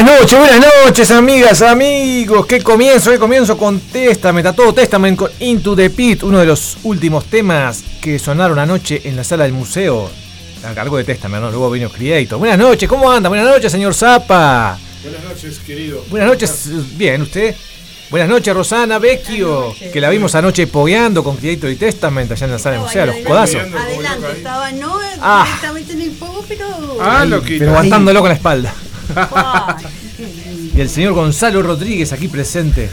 Buenas noches, buenas noches, amigas, amigos. ¿Qué comienzo? ¿Qué comienzo con Testament? A todo Testament con Into the Pit, uno de los últimos temas que sonaron anoche en la sala del museo. A cargo de Testament, ¿no? Luego vino Creator. Buenas noches, ¿cómo anda? Buenas noches, señor Zapa. Buenas noches, querido. Buenas noches, bien, ¿usted? Buenas noches, Rosana Vecchio, que la vimos anoche pogueando con Creator y Testament allá en la sala del museo, a los codazos. Adelante, estaba no Ah. directamente en el pogo, pero. Ah, loquito. Pero aguantándolo con la espalda. Y el señor Gonzalo Rodríguez aquí presente.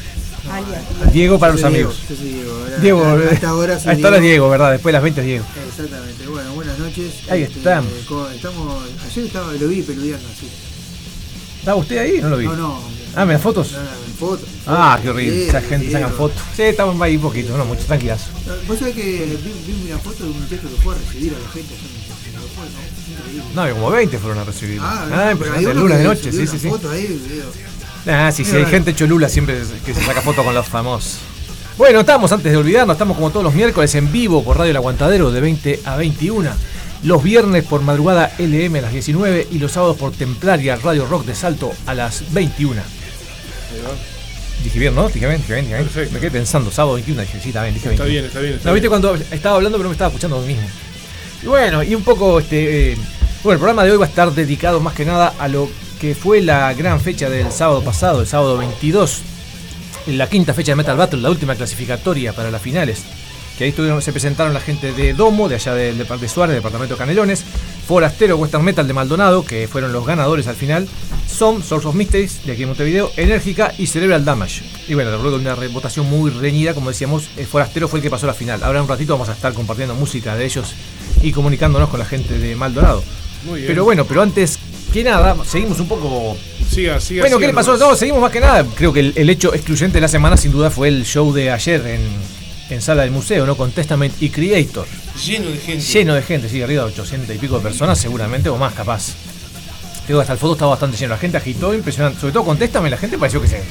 Diego para los amigos. Diego, yo soy Diego. Diego, a esta hora soy a esta hora es Diego, ¿verdad? Después de las 20 es Diego. Exactamente. Bueno, buenas noches. Ahí Este, estamos. estamos. Ayer estaba, lo vi peludeando así. ¿Estaba usted ahí? No lo vi. No, no. Ah, ¿me da fotos? No, no, en fotos. Ah, qué horrible. Esa gente saca fotos. Sí, estamos ahí poquito, no mucho, tranquilazo. Vos sabés que vi, vi una foto de un muchacho que fue a recibir a la gente allá en el aeropuerto, ¿no? No, como 20 fueron a recibir. Ah, Ah, no, impresionante, lunes de noche, sí, sí, sí. foto. Ah, sí, sí, hay gente cholula siempre que se saca fotos con los famosos. Bueno, estamos antes de olvidarnos, estamos como todos los miércoles en vivo por Radio El Aguantadero de 20 a 21. Los viernes por madrugada LM a las 19 y los sábados por Templaria Radio Rock de Salto a las 21. Dije bien, ¿no? Dije bien, dije bien, dije bien. Perfecto. Me quedé pensando, sábado 21, dije, sí, está bien, dije Está 21. bien, está bien. Está No, viste bien. cuando estaba hablando pero me estaba escuchando a mí mismo. Y bueno, y un poco este. eh, bueno, el programa de hoy va a estar dedicado más que nada a lo que fue la gran fecha del sábado pasado, el sábado 22, la quinta fecha de Metal Battle, la última clasificatoria para las finales. Que ahí estuvieron, se presentaron la gente de Domo, de allá del de, de Suárez, departamento de Canelones, Forastero, Western Metal de Maldonado, que fueron los ganadores al final, Som, Source of Mysteries, de aquí en Montevideo, Enérgica y Cerebral Damage. Y bueno, luego de una votación muy reñida, como decíamos, eh, Forastero fue el que pasó a la final. Ahora en un ratito vamos a estar compartiendo música de ellos y comunicándonos con la gente de Maldonado. Muy bien. Pero bueno, pero antes que nada, seguimos un poco. Siga, siga. Bueno, ¿qué le pasó? nomás. No, seguimos más que nada. Creo que el, el hecho excluyente de la semana, sin duda, fue el show de ayer en, en Sala del Museo, ¿no? Con Testament y Creator. Lleno de gente. Lleno de gente, sí, arriba de 800 y pico de personas, seguramente, o más capaz. Que hasta el foto estaba bastante lleno. La gente agitó, impresionante. Sobre todo con Testament, la gente pareció que se.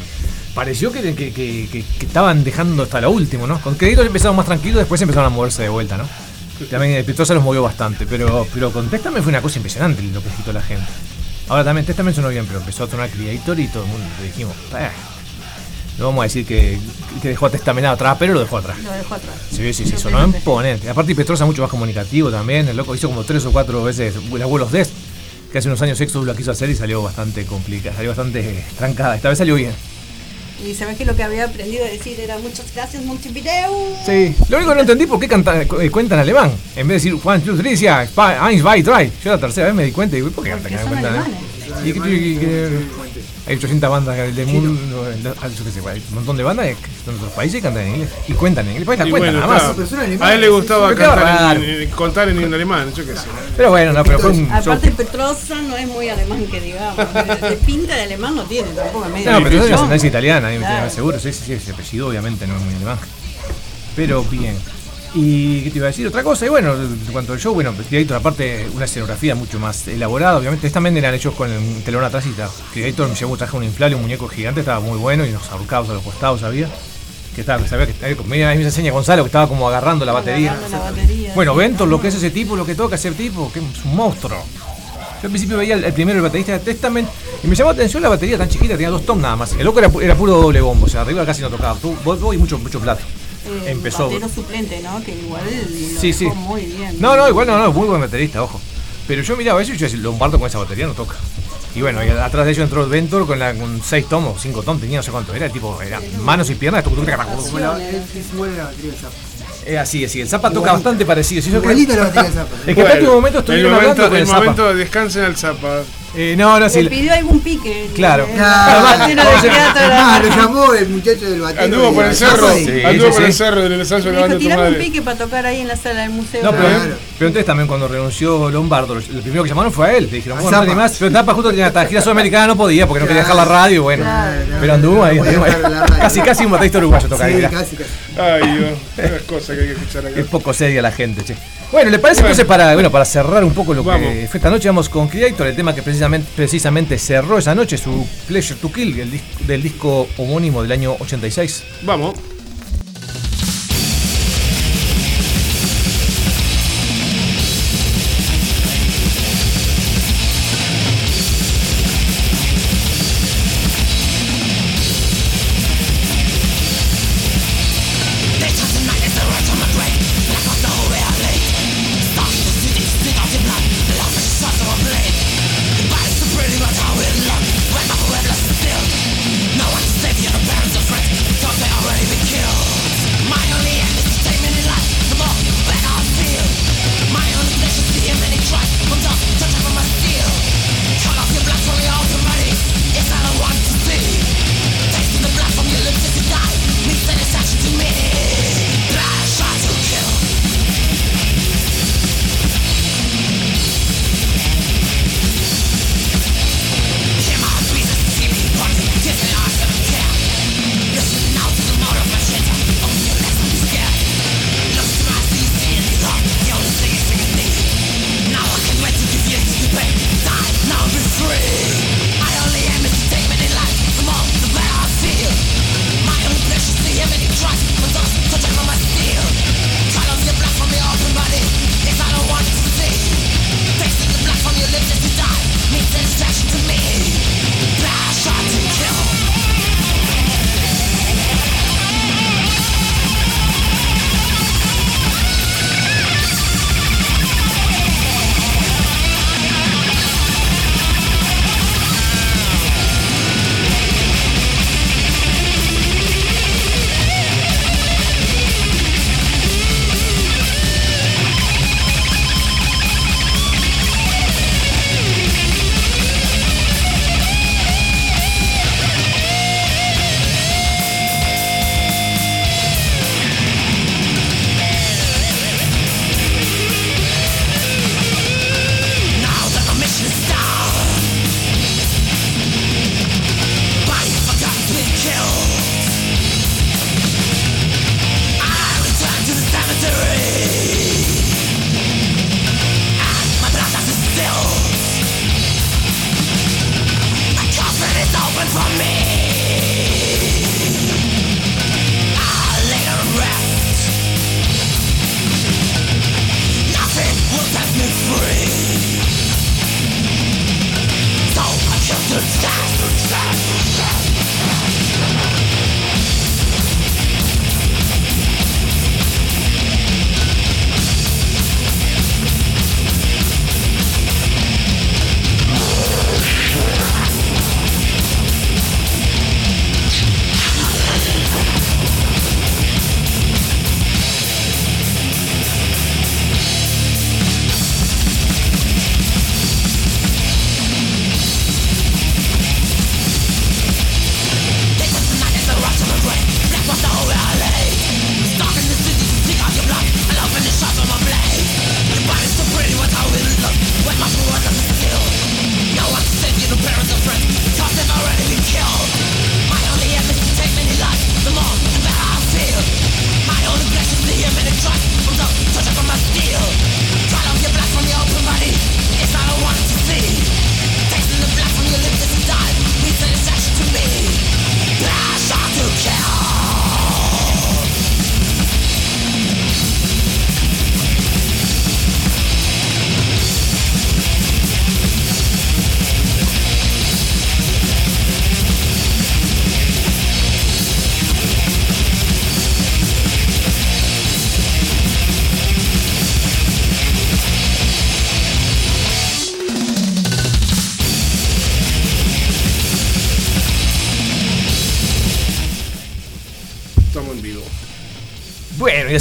Pareció que, que, que- estaban dejando hasta lo último, ¿no? Con Creator empezaron más tranquilos, después empezaron a moverse de vuelta, ¿no? También eh, Petrosa los movió bastante, pero, pero con Testament fue una cosa impresionante lo que agitó la gente. Ahora también Testament sonó bien, pero empezó a tonar Creator y todo el mundo le dijimos, eh, no vamos a decir que, que dejó a Testament atrás, pero lo dejó atrás. Lo dejo atrás. Sí, sí, sí, sonó imponente. Aparte Petrosa mucho más comunicativo también, el loco hizo como tres o cuatro veces World of Death, que hace unos años Exodus la quiso hacer y salió bastante complicada, salió bastante trancada. Esta vez salió bien. Y sabes que lo que había aprendido a decir era muchas gracias Montevideo. Sí. Lo único que no entendí por qué canta, eh, cuenta en alemán. En vez de decir Juan, two, three, eins, zwei, drei. Yo la tercera vez me di cuenta y digo, ¿por qué cantan son cuenta? Que- que- hay 800 bandas del mundo, yo qué sé, hay un montón de bandas que están en otros países y cantan en inglés. Y cuentan en inglés, pues la cuentan bueno, nada más. claro. Pero son alemanes, a él le gustaba cantar en, en- contar en, en alemán, yo qué sé. Pero bueno, no, pero fue un show. Aparte Petrosa no es muy alemán que digamos. De, de pinta de alemán no tiene tampoco. medio No, pero es de ascendencia italiana, ahí me seguro. Sí, sí, sí, ese apellido obviamente no es muy alemán. Pero bien. Y qué te iba a decir otra cosa, y bueno, en cuanto al show, bueno, Creator aparte una escenografía mucho más elaborada, obviamente, esta también eran hechos con el telón atrás y tal. Creator me llevó, traje un inflable, un muñeco gigante, estaba muy bueno, y unos ahorcados a los costados había. Que estaba, sabía que mira, ahí me enseña Gonzalo que estaba como agarrando la batería. Agarrando la batería. Bueno, Ventor, lo que es ese tipo, lo que toca ese tipo, que es un monstruo. Yo al principio veía el, el primero, el baterista de Testament, y me llamó la atención la batería tan chiquita, tenía dos toms nada más. El loco era, era puro doble bombo, o sea, arriba casi no tocaba. Tu- Voz y mucho, mucho plato. Eh, Empezó. Batero suplente, ¿no? Que igual lo Sí, sí. muy bien. No, no, igual no, no, muy buen baterista, ojo. Pero yo miraba eso y yo decía, Lombardo con esa batería no toca. Y bueno, y atrás de ellos entró Ventor con, la, con seis tomos, cinco tomos, tenía no sé cuánto. Era tipo, era manos y piernas, tuc, tuc. Como la, es, es la batería Zappa. Así, así. El Zapa toca bastante parecido. Sí, yo creo- Igualita la batería de Zappa. Es que hasta el último momento el estuvieron momento, hablando con el el momento descansen al Zapa. Eh, no, no, sí. Le pidió algún pique. Claro. El- Claro. el de Ah, lo llamó el muchacho del batero. Anduvo de por el cerro, Sí, anduvo sí, por el sí. cerro del ensayo levanta dijo, tirame un pique para tocar ahí en la sala del museo. No, pero, Claro. Pero entonces también cuando renunció Lombardo, lo primero que llamaron fue a él. Le dijeron, bueno, no más. Pero Tapa justo tenía hasta gira sudamericana, no podía porque no quería dejar la radio. Bueno, pero anduvo ahí. Casi, casi un baterista uruguayo toca ahí. Casi, casi. Ay, Dios, las cosas que hay que escuchar acá. Es poco seria la gente, che. Bueno, ¿le parece entonces para, bueno, para cerrar un poco lo Vamos. que fue esta noche? Vamos con Creator, el tema que precisamente, precisamente cerró esa noche, su Pleasure to Kill, del disco homónimo del año 86. Vamos.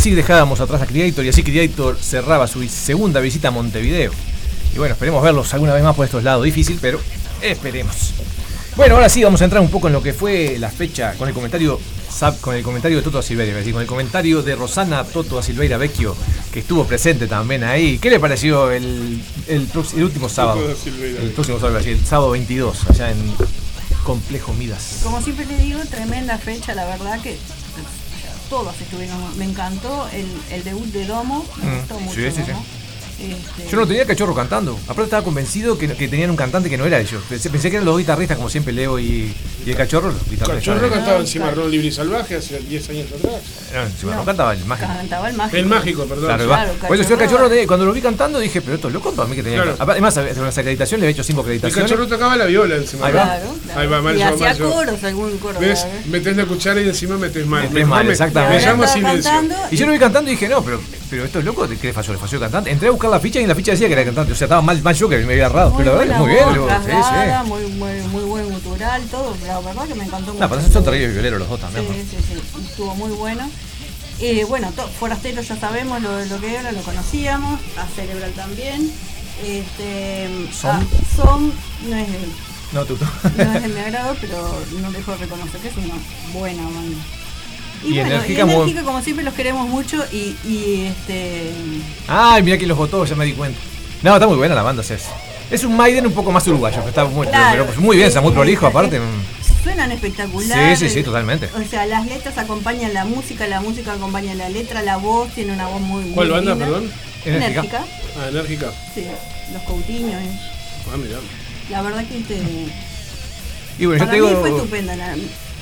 Así dejábamos atrás a Creator y así Creator cerraba su segunda visita a Montevideo. Y bueno, esperemos verlos alguna vez más por estos lados. Difícil, pero esperemos. Bueno, ahora sí vamos a entrar un poco en lo que fue la fecha con el comentario con el comentario de Toto Silveira, decir, con el comentario de Rosana Toto Silveira Vecchio, que estuvo presente también ahí. ¿Qué le pareció el, el, el último sábado? El próximo sábado, el sábado 22, allá en Complejo Midas. Como siempre le digo, tremenda fecha, la verdad que todos estuvieron. Me encantó el, el debut de Domo, me Mm, gustó mucho. sí, sí, sí. Este, Yo no tenía cachorro cantando. Aparte estaba convencido que, que tenían un cantante que no era ellos. Pensé, pensé que eran los guitarristas, como siempre Leo y, y el cachorro, los guitarristas. Cachorro Eh, cantaba Ah, encima claro. Ron Libre y Salvaje hace 10 años atrás. no, encima no No. cantaba el mágico. Cantaba el mágico. El mágico, perdón. Claro. Claro, Por eso yo el Cachorro- cuando lo vi cantando, dije, pero esto es loco para mí que tenía. Claro. Además, con las acreditaciones le había hecho cinco El acreditaciones. cachorro tocaba la viola encima. Ahí va. Claro, claro. Ahí va, mal y hacía coros, algún coro. ¿Ves? ¿verdad? Metés la cuchara y encima metés mal. Metés mal, me- exactamente. Me llamo cantando Y yo lo vi cantando y dije, no, pero, pero esto es loco, ¿qué le falló? ¿Le falló el cantante? Entré a buscar la ficha y en la ficha decía que era cantante. O sea, estaba mal, mal yo que me había errado. Muy pero la verdad muy bien. sí, sí. muy, muy, muy buen gutural, todo. La verdad que me encantó No, mucho. pero son terribles violeros los dos Sí, también. ¿no? sí, sí, estuvo muy bueno. Eh, bueno, Forastero ya sabemos lo, lo que era, lo conocíamos, a Cerebral también. Este, Som. ah, Som no es, de, No, tú. tú. no es de mi agrado, pero no dejo de reconocer que es una buena banda. Y, Y bueno, enérgica, y muy- enérgica, como siempre los queremos mucho y, y este Ay, mira que los votó, ya me di cuenta. No, está muy buena la banda, o sea, es, es un Maiden un poco más uruguayo, está muy, Claro, pero pues muy bien, está muy prolijo aparte. suenan espectacular. Sí, sí, sí, totalmente. O sea, las letras acompañan la música, la música acompaña la letra, la voz tiene una voz muy, muy ¿Cuál banda, linda. perdón? Enérgica. Enérgica. Ah, enérgica. Sí, los Coutinhos. eh. Ah, mirá. La verdad que este, Y bueno, yo para te mí digo. fue estupenda. la-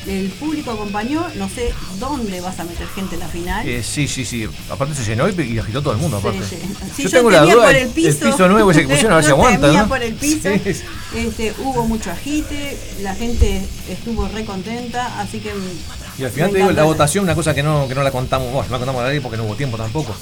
el público acompañó, no sé dónde vas a meter gente en la final. eh, sí, sí, sí. Aparte se llenó y, y agitó todo el mundo, aparte. sí. Sí, yo, yo tengo la duda por del el piso. nuevo que pusieron, a ver si aguanta, ¿no? por el piso. Sí. Este, hubo mucho agite, la gente estuvo re contenta, así que. Y al final te digo, la votación, una cosa que no, que no la contamos, bueno, no la contamos al aire porque no hubo tiempo tampoco.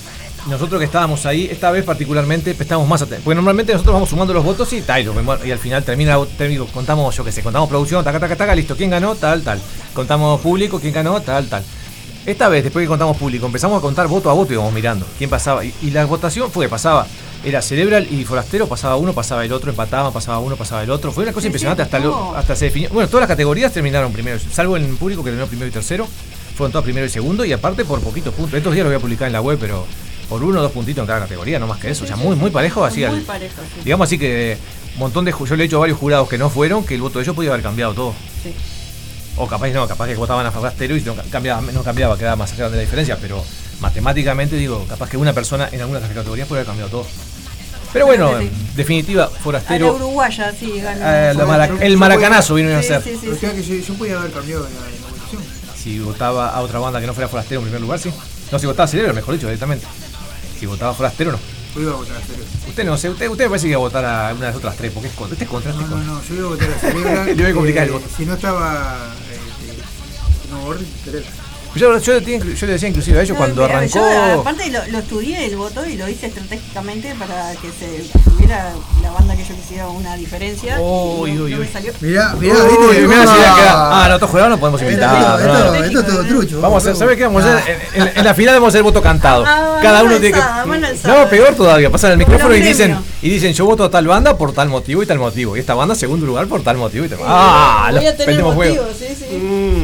Nosotros que estábamos ahí, esta vez particularmente, prestamos más atención. Porque normalmente nosotros vamos sumando los votos y tal, y, al final termina, termina- contamos, yo qué sé, contamos producción, taca, taca, taca, listo, quién ganó, tal, tal. Contamos público, quién ganó, tal, tal. Esta vez, después que contamos público, empezamos a contar voto a voto y íbamos mirando quién pasaba. Y, y la votación fue que pasaba, era Cerebral y Forastero, pasaba uno, pasaba el otro, empataban, pasaba uno, pasaba el otro. Fue una cosa impresionante hasta, lo- hasta se definió. Bueno, todas las categorías terminaron primero, salvo en público que terminó primero y tercero. Fueron todas primero y segundo y aparte por poquitos puntos. Estos días lo voy a publicar en la web, pero por uno o dos puntitos en cada categoría, no más que eso. O sea, muy, muy parejo así. Muy al- parejo, sí. Digamos así que un montón de yo le he hecho a varios jurados que no fueron, que el voto de ellos podía haber cambiado todo. Sí. O capaz no, capaz que votaban a Forastero y no ca- cambiaba, no cambiaba, quedaba más grande la diferencia, pero matemáticamente digo, capaz que una persona en algunas categorías puede haber cambiado todo. Pero bueno, en definitiva, A la Forastero, uruguaya, sí, ganó. la mara- Yo- el maracanazo vino a Sí, hacer. sí, sí, O sí. sea que yo, yo podía haber cambiado en la, en la votación. Si votaba a otra banda que no fuera Forastero en primer lugar, sí. No, si votaba a Cerebro, mejor dicho, directamente. Si votaba Forastero, no. Yo iba a votar a Cerebro. Usted no sé, usted, usted me parece que iba a votar a una de las otras tres, porque es contra. Este es contra, este No, es no, no, yo iba a votar a Cerebro. Le voy a complicar el voto. Si no estaba. Este, no, Orri, Cerebro. Yo, yo, le tenía- yo le decía inclusive a ellos No, cuando pero arrancó. Yo, aparte lo, lo estudié el voto y lo hice estratégicamente para que se tuviera la banda que yo quisiera una diferencia. Uy, uy, uy. Mirá, mirá, Uy, viste. mirá, si Ah. ah, no, estos jugadores no podemos invitar. esto, no. esto, esto es todo trucho. Vamos a hacer, ¿sabes qué? Vamos a hacer? En, en- en la final vamos a hacer voto cantado. Ah, Cada uno tiene alzada, que. alzada. No, peor todavía. Pasan el micrófono y dicen, y dicen, yo voto a tal banda por tal motivo y tal motivo. Y esta banda, segundo lugar, por tal motivo y tal Ah, Voy los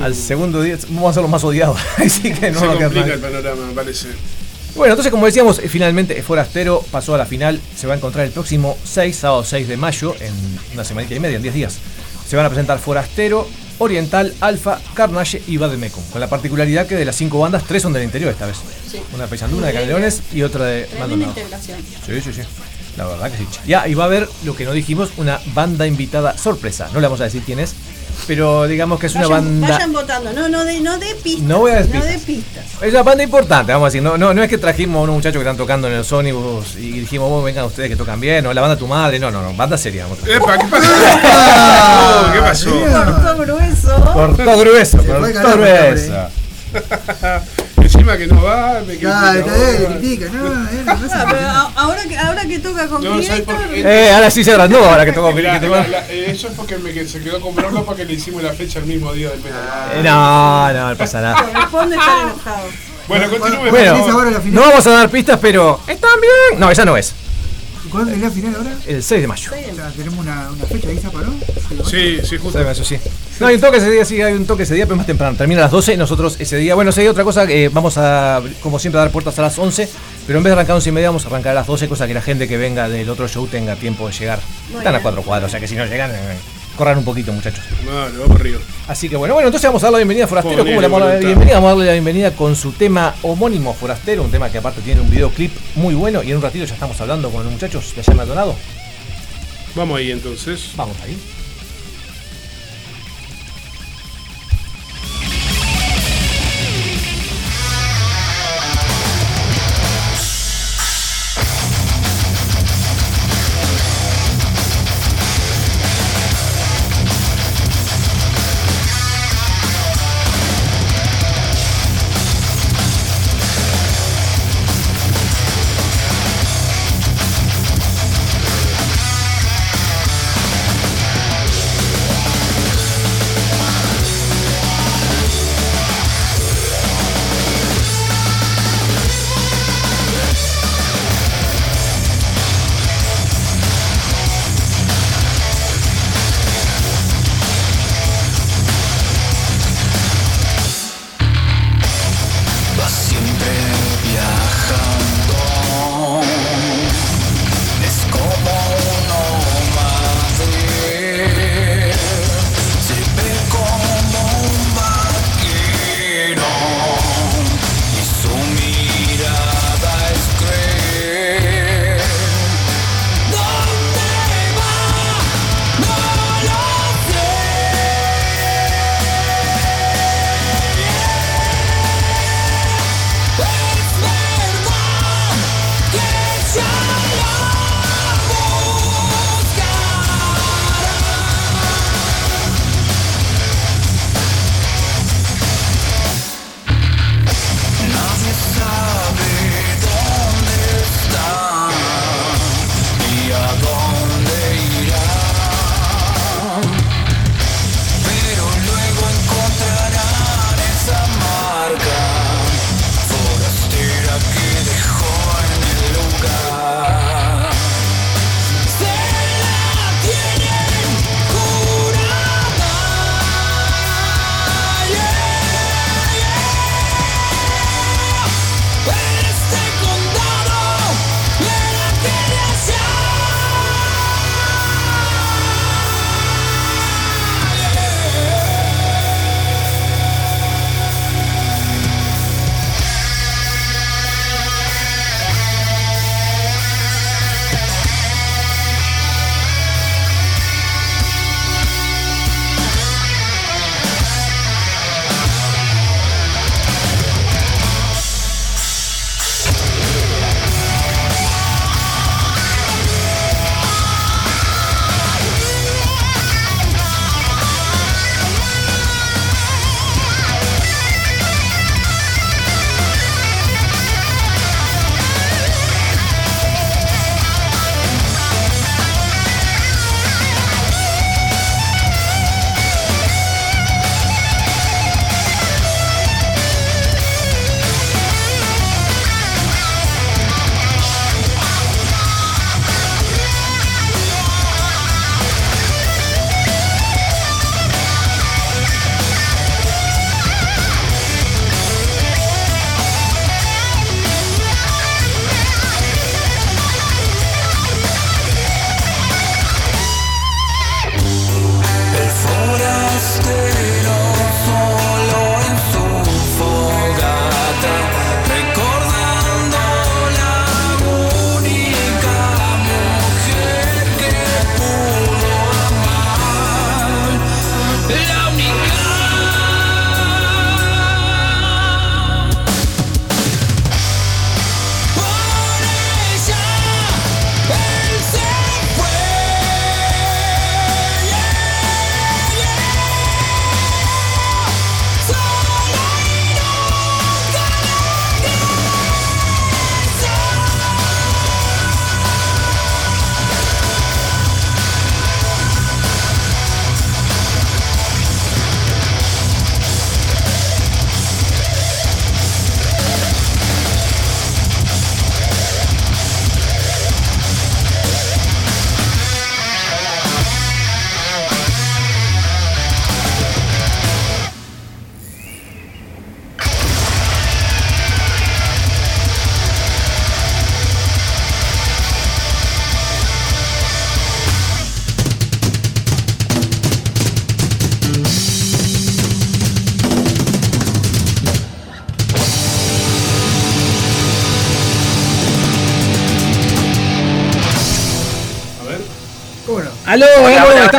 Al segundo día vamos a ser los más odiados. Así que no se va a quedar complica mal. el panorama, me parece. Bueno, entonces como decíamos, eh, finalmente Forastero pasó a la final, se va a encontrar el próximo 6, sábado 6 de mayo, en una semanita y media, en 10 días. Se van a presentar Forastero, Oriental, Alfa, Carnage y Bademecum, con la particularidad que de las cinco bandas, tres son del interior esta vez. Sí. Una de Paysandú, una de Canelones y otra de Maldonado. integración. Sí, sí, sí. La verdad que sí. Ya, y va a haber lo que no dijimos, una banda invitada sorpresa. No le vamos a decir quién es, pero digamos que es una banda... vayan votando, no, no de, no de pistas. No voy a dar no de pistas. pistas. Es una banda importante, vamos a decir. No, no, no es que trajimos a unos muchachos que están tocando en el Sonybus y dijimos, vos vengan ustedes que tocan bien, o la banda tu madre. No, no, no, banda seria. vamos. Epa, ¿qué pasó? Oh, ¿Qué pasó? Cortó grueso. Cortó grueso, cortó grueso. Encima que no va, me Claro, critica. está bien, le vos. critica, no, no, no Ah, pasa pero nada. a- ahora que, ahora que toca con No. Eh, ahora sí se agrandó, ahora que que que tengo- la- eh, eso es porque me, que se quedó con bronca porque le hicimos la fecha el mismo día del. Eh, No, no, no pasa nada. corresponde estar enojado. Bueno, continúe. Bueno, no vamos a dar pistas, pero están bien. No, esa no es. ¿Cuándo es la final ahora? El 6 de mayo. O sea, tenemos una, una fecha ahí, ¿zapa, no? Sí, sí, 6 justo. de mayo, sí. No, hay un toque ese día, sí, hay un toque ese día, pero más temprano. Termina a las 12 y nosotros ese día. Bueno, si hay otra cosa, eh, vamos a, como siempre, a dar puertas a las 11. Pero en vez de arrancar a 11 y media, vamos a arrancar a las 12, cosa que la gente que venga del otro show tenga tiempo de llegar. Muy Están a cuatro cuadros, o sea que si no llegan, eh, corran un poquito, muchachos. No, le vamos arriba. Así que bueno, bueno, entonces vamos a dar la bienvenida a Forastero. ¿Cómo le vamos a dar la bienvenida? Vamos a darle la bienvenida con su tema homónimo Forastero, un tema que aparte tiene un videoclip muy bueno y en un ratito ya estamos hablando con los muchachos de allá en Maldonado. Vamos ahí entonces. Vamos ahí.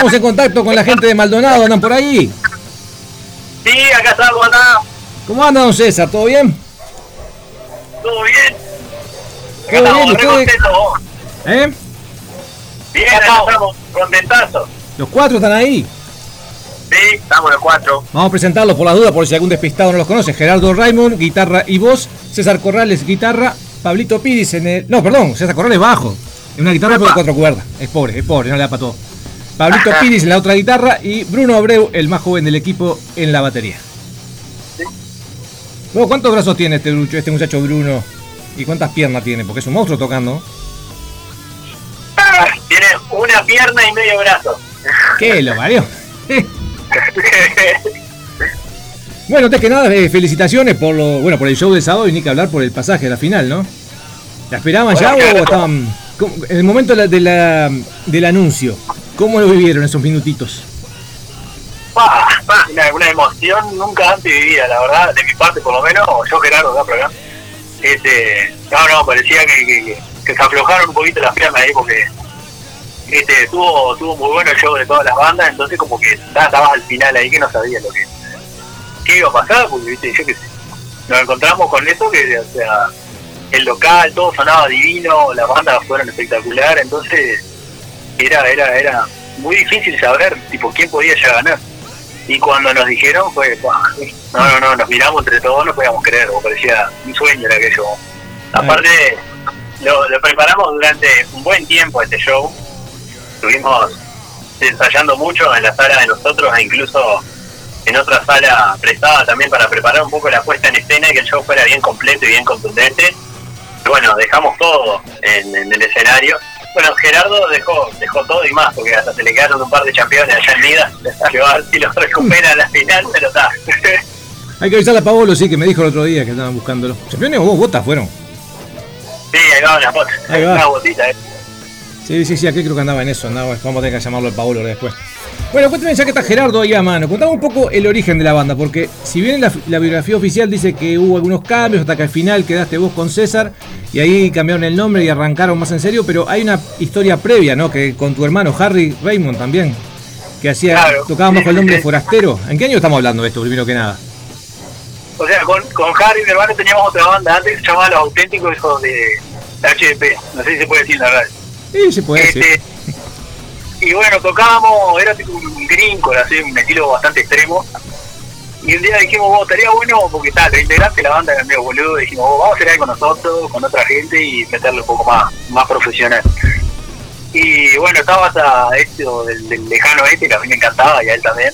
Estamos en contacto con la gente de Maldonado, ¿andan por ahí? Sí, acá estamos, acá. ¿Cómo anda, don César? ¿Todo bien? ¿Todo bien? ¿Todo bien? ¿Eh? Bien, acá estamos contentazos. ¿Los cuatro están ahí? Sí, estamos los cuatro. Vamos a presentarlos por las dudas, por si algún despistado no los conoce. Gerardo Raymond, guitarra y voz. César Corrales, guitarra. Pablito Piris en el. No, perdón, César Corrales bajo. En una guitarra pero de cuatro cuerdas. Es pobre, es pobre, no le da para todo. Pablito Piris en la otra guitarra y Bruno Abreu, el más joven del equipo, en la batería. Luego, ¿cuántos brazos tiene este, este muchacho Bruno? ¿Y cuántas piernas tiene? Porque es un monstruo tocando. Ah, Tiene una pierna y medio brazo. ¿Qué lo parió? Bueno, antes que nada, eh, felicitaciones por lo, bueno, por el show de sábado y ni que hablar por el pasaje a la final, ¿no? ¿La esperaban ya o estaban en el momento de la- de la- del anuncio? ¿Cómo lo vivieron esos minutitos? Pa, una, emoción nunca antes vivida, la verdad, de mi parte por lo menos, yo Gerardo acá por acá. Este, no, no, parecía que, se aflojaron un poquito las piernas ahí porque este, estuvo, estuvo muy bueno el show de todas las bandas, entonces como que estaba- estabas al final ahí que no sabía lo que, qué iba a pasar, porque viste, yo que sé, nos encontramos con eso que, o sea, el local, todo sonaba divino, las bandas fueron espectaculares, entonces era, era, era muy difícil saber tipo quién podía ya ganar. Y cuando nos dijeron fue, "Buah, no, no, no, nos miramos entre todos, no podíamos creer, parecía un sueño era aquello. Aparte, lo, lo preparamos durante un buen tiempo este show. Estuvimos ensayando mucho en la sala de nosotros e incluso en otra sala prestada también para preparar un poco la puesta en escena y que el show fuera bien completo y bien contundente. Y bueno, dejamos todo en el escenario. Bueno, Gerardo dejó dejó todo y más, porque hasta se le quedaron un par de campeones allá en vida. Que va a ver si los recupera a la final, pero está. Hay que avisarle a Paolo, sí, que me dijo el otro día que estaban buscándolo. ¿Campeones o vos, botas fueron? sí, ahí va una bota. Ahí va. Una botita, eh. Sí, sí, sí, aquí creo que andaba en eso, andaba, vamos a tener que llamarlo al Paolo después. Bueno, cuéntame ya que está Gerardo ahí a mano, contame un poco el origen de la banda, porque si bien la, la biografía oficial dice que hubo algunos cambios, hasta que al final quedaste vos con César, y ahí cambiaron el nombre y arrancaron más en serio, pero hay una historia previa, ¿no? Que con tu hermano Harry Raymond también, que hacía, Claro. tocaba bajo el nombre. Forastero. ¿En qué año estamos hablando de esto, primero que nada? O sea, con, con Harry, mi hermano, teníamos otra banda antes que se llamaba Los Auténticos Hijos de HDP. No sé si se puede decir la verdad. Sí, se puede decir. Este, y bueno, tocábamos, era tipo un gringo, así, un estilo bastante extremo. Y un día dijimos, vos, estaría bueno, porque está, el integrante de la banda era medio boludo, dijimos, vos, vamos a hacer algo nosotros, con otra gente y meterle un poco más, más profesional. Y bueno, estaba hasta esto del, lejano este, que a mí me encantaba y a él también.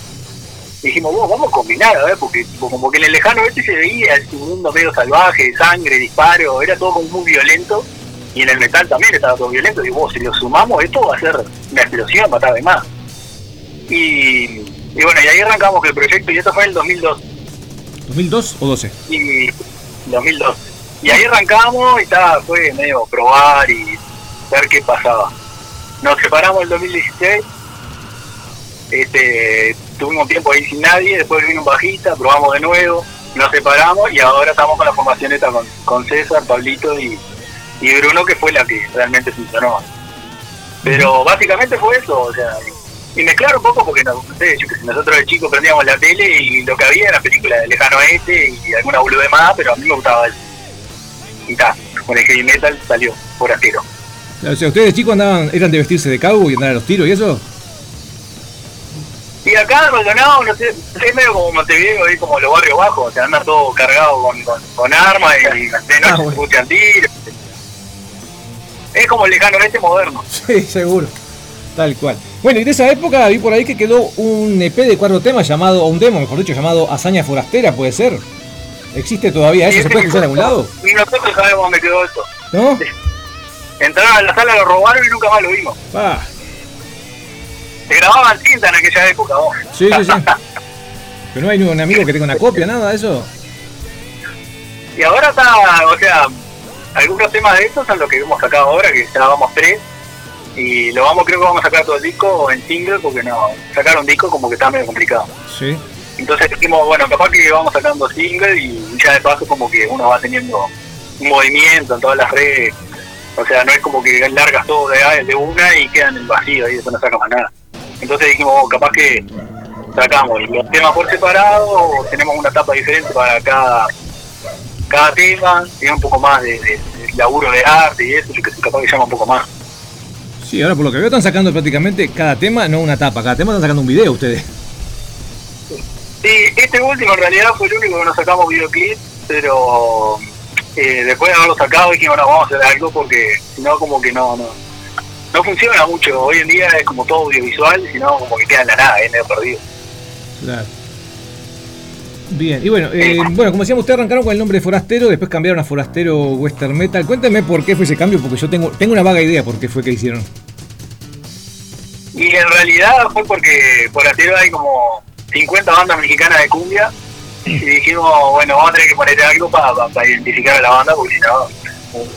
Dijimos, vos, vamos a combinar, a ver, porque como que en el lejano este se veía este mundo medio salvaje, sangre, disparo, era todo como muy violento. Y en el metal también estaba todo violento. Y vos, si lo sumamos, esto va a ser una explosión, va a estar de más. Y, y bueno, y ahí arrancamos el proyecto, y esto fue en el 2002. ¿2002 o 12? Y 2002. Y ahí arrancamos y estaba, fue medio probar y ver qué pasaba. Nos separamos en el 2016. Este, tuvimos un tiempo ahí sin nadie, después vino un bajista, probamos de nuevo, nos separamos y ahora estamos con la formación esta con, con César, Pablito y, y Bruno, que fue la que realmente funcionó. Pero básicamente fue eso, o sea, y mezclar un poco porque no, no sé, yo que sé, nosotros de chicos prendíamos la tele y lo que había era película de Lejano Oeste y alguna bolude más, pero a mí me gustaba eso. Y ta, con el heavy metal salió por asquero. O sea, ustedes chicos andaban, eran de vestirse de cabo y andar a los tiros y eso. Y acá Maldonado, no sé, es medio como Montevideo, es como los barrios bajos, o sea, anda todo cargado con, con, con armas y de noche se escuchan tiros. Es como el lejano oeste moderno. Sí, seguro. Tal cual. Bueno, y de esa época vi por ahí que quedó un EP de cuatro temas llamado, o un demo, mejor dicho, llamado Hazaña Forastera, ¿puede ser? ¿Existe todavía eso? ¿Se puede escuchar en algún lado? Y nosotros sabemos dónde quedó esto. ¿No? Entraron a la sala, lo robaron y nunca más lo vimos. Ah, Se grababan cinta en aquella época, vos. sí, sí, sí. Pero no hay un amigo que tenga una copia, nada de eso. Y ahora está, o sea, algunos temas de estos son los que hemos sacado ahora, que ya vamos tres. Y lo vamos, creo que vamos a sacar todo el disco en single, porque no, sacar un disco como que está medio complicado. Sí. Entonces dijimos, bueno, capaz que vamos sacando single y ya de paso como que uno va teniendo un movimiento en todas las redes O sea, no es como que largas todo de, de una y quedan en el vacío y después no sacas más nada. Entonces dijimos, oh, capaz que sacamos los temas por separado o tenemos una etapa diferente para cada cada tema, tiene un poco más de, de- de laburo de arte y eso, yo que sé, capaz que llama un poco más. Sí, ahora por lo que veo están sacando prácticamente cada tema, no una tapa, cada tema están sacando un video ustedes. Sí, este último en realidad fue el único que nos sacamos videoclip, pero eh, después de haberlo sacado dijimos, no, vamos a hacer algo porque si no, como que no, no, no funciona mucho. Hoy en día es como todo audiovisual, si no, como que queda en la nada, es medio perdido. Claro. Bien, y bueno, eh, bueno, como decíamos, ustedes arrancaron con el nombre de Forastero, después cambiaron a Forastero Western Metal. Cuéntame por qué fue ese cambio, porque yo tengo, tengo una vaga idea por qué fue que hicieron. Y en realidad fue porque por Atero hay como 50 bandas mexicanas de cumbia y dijimos, bueno, vamos a tener que poner algo para identificar a la banda porque si no...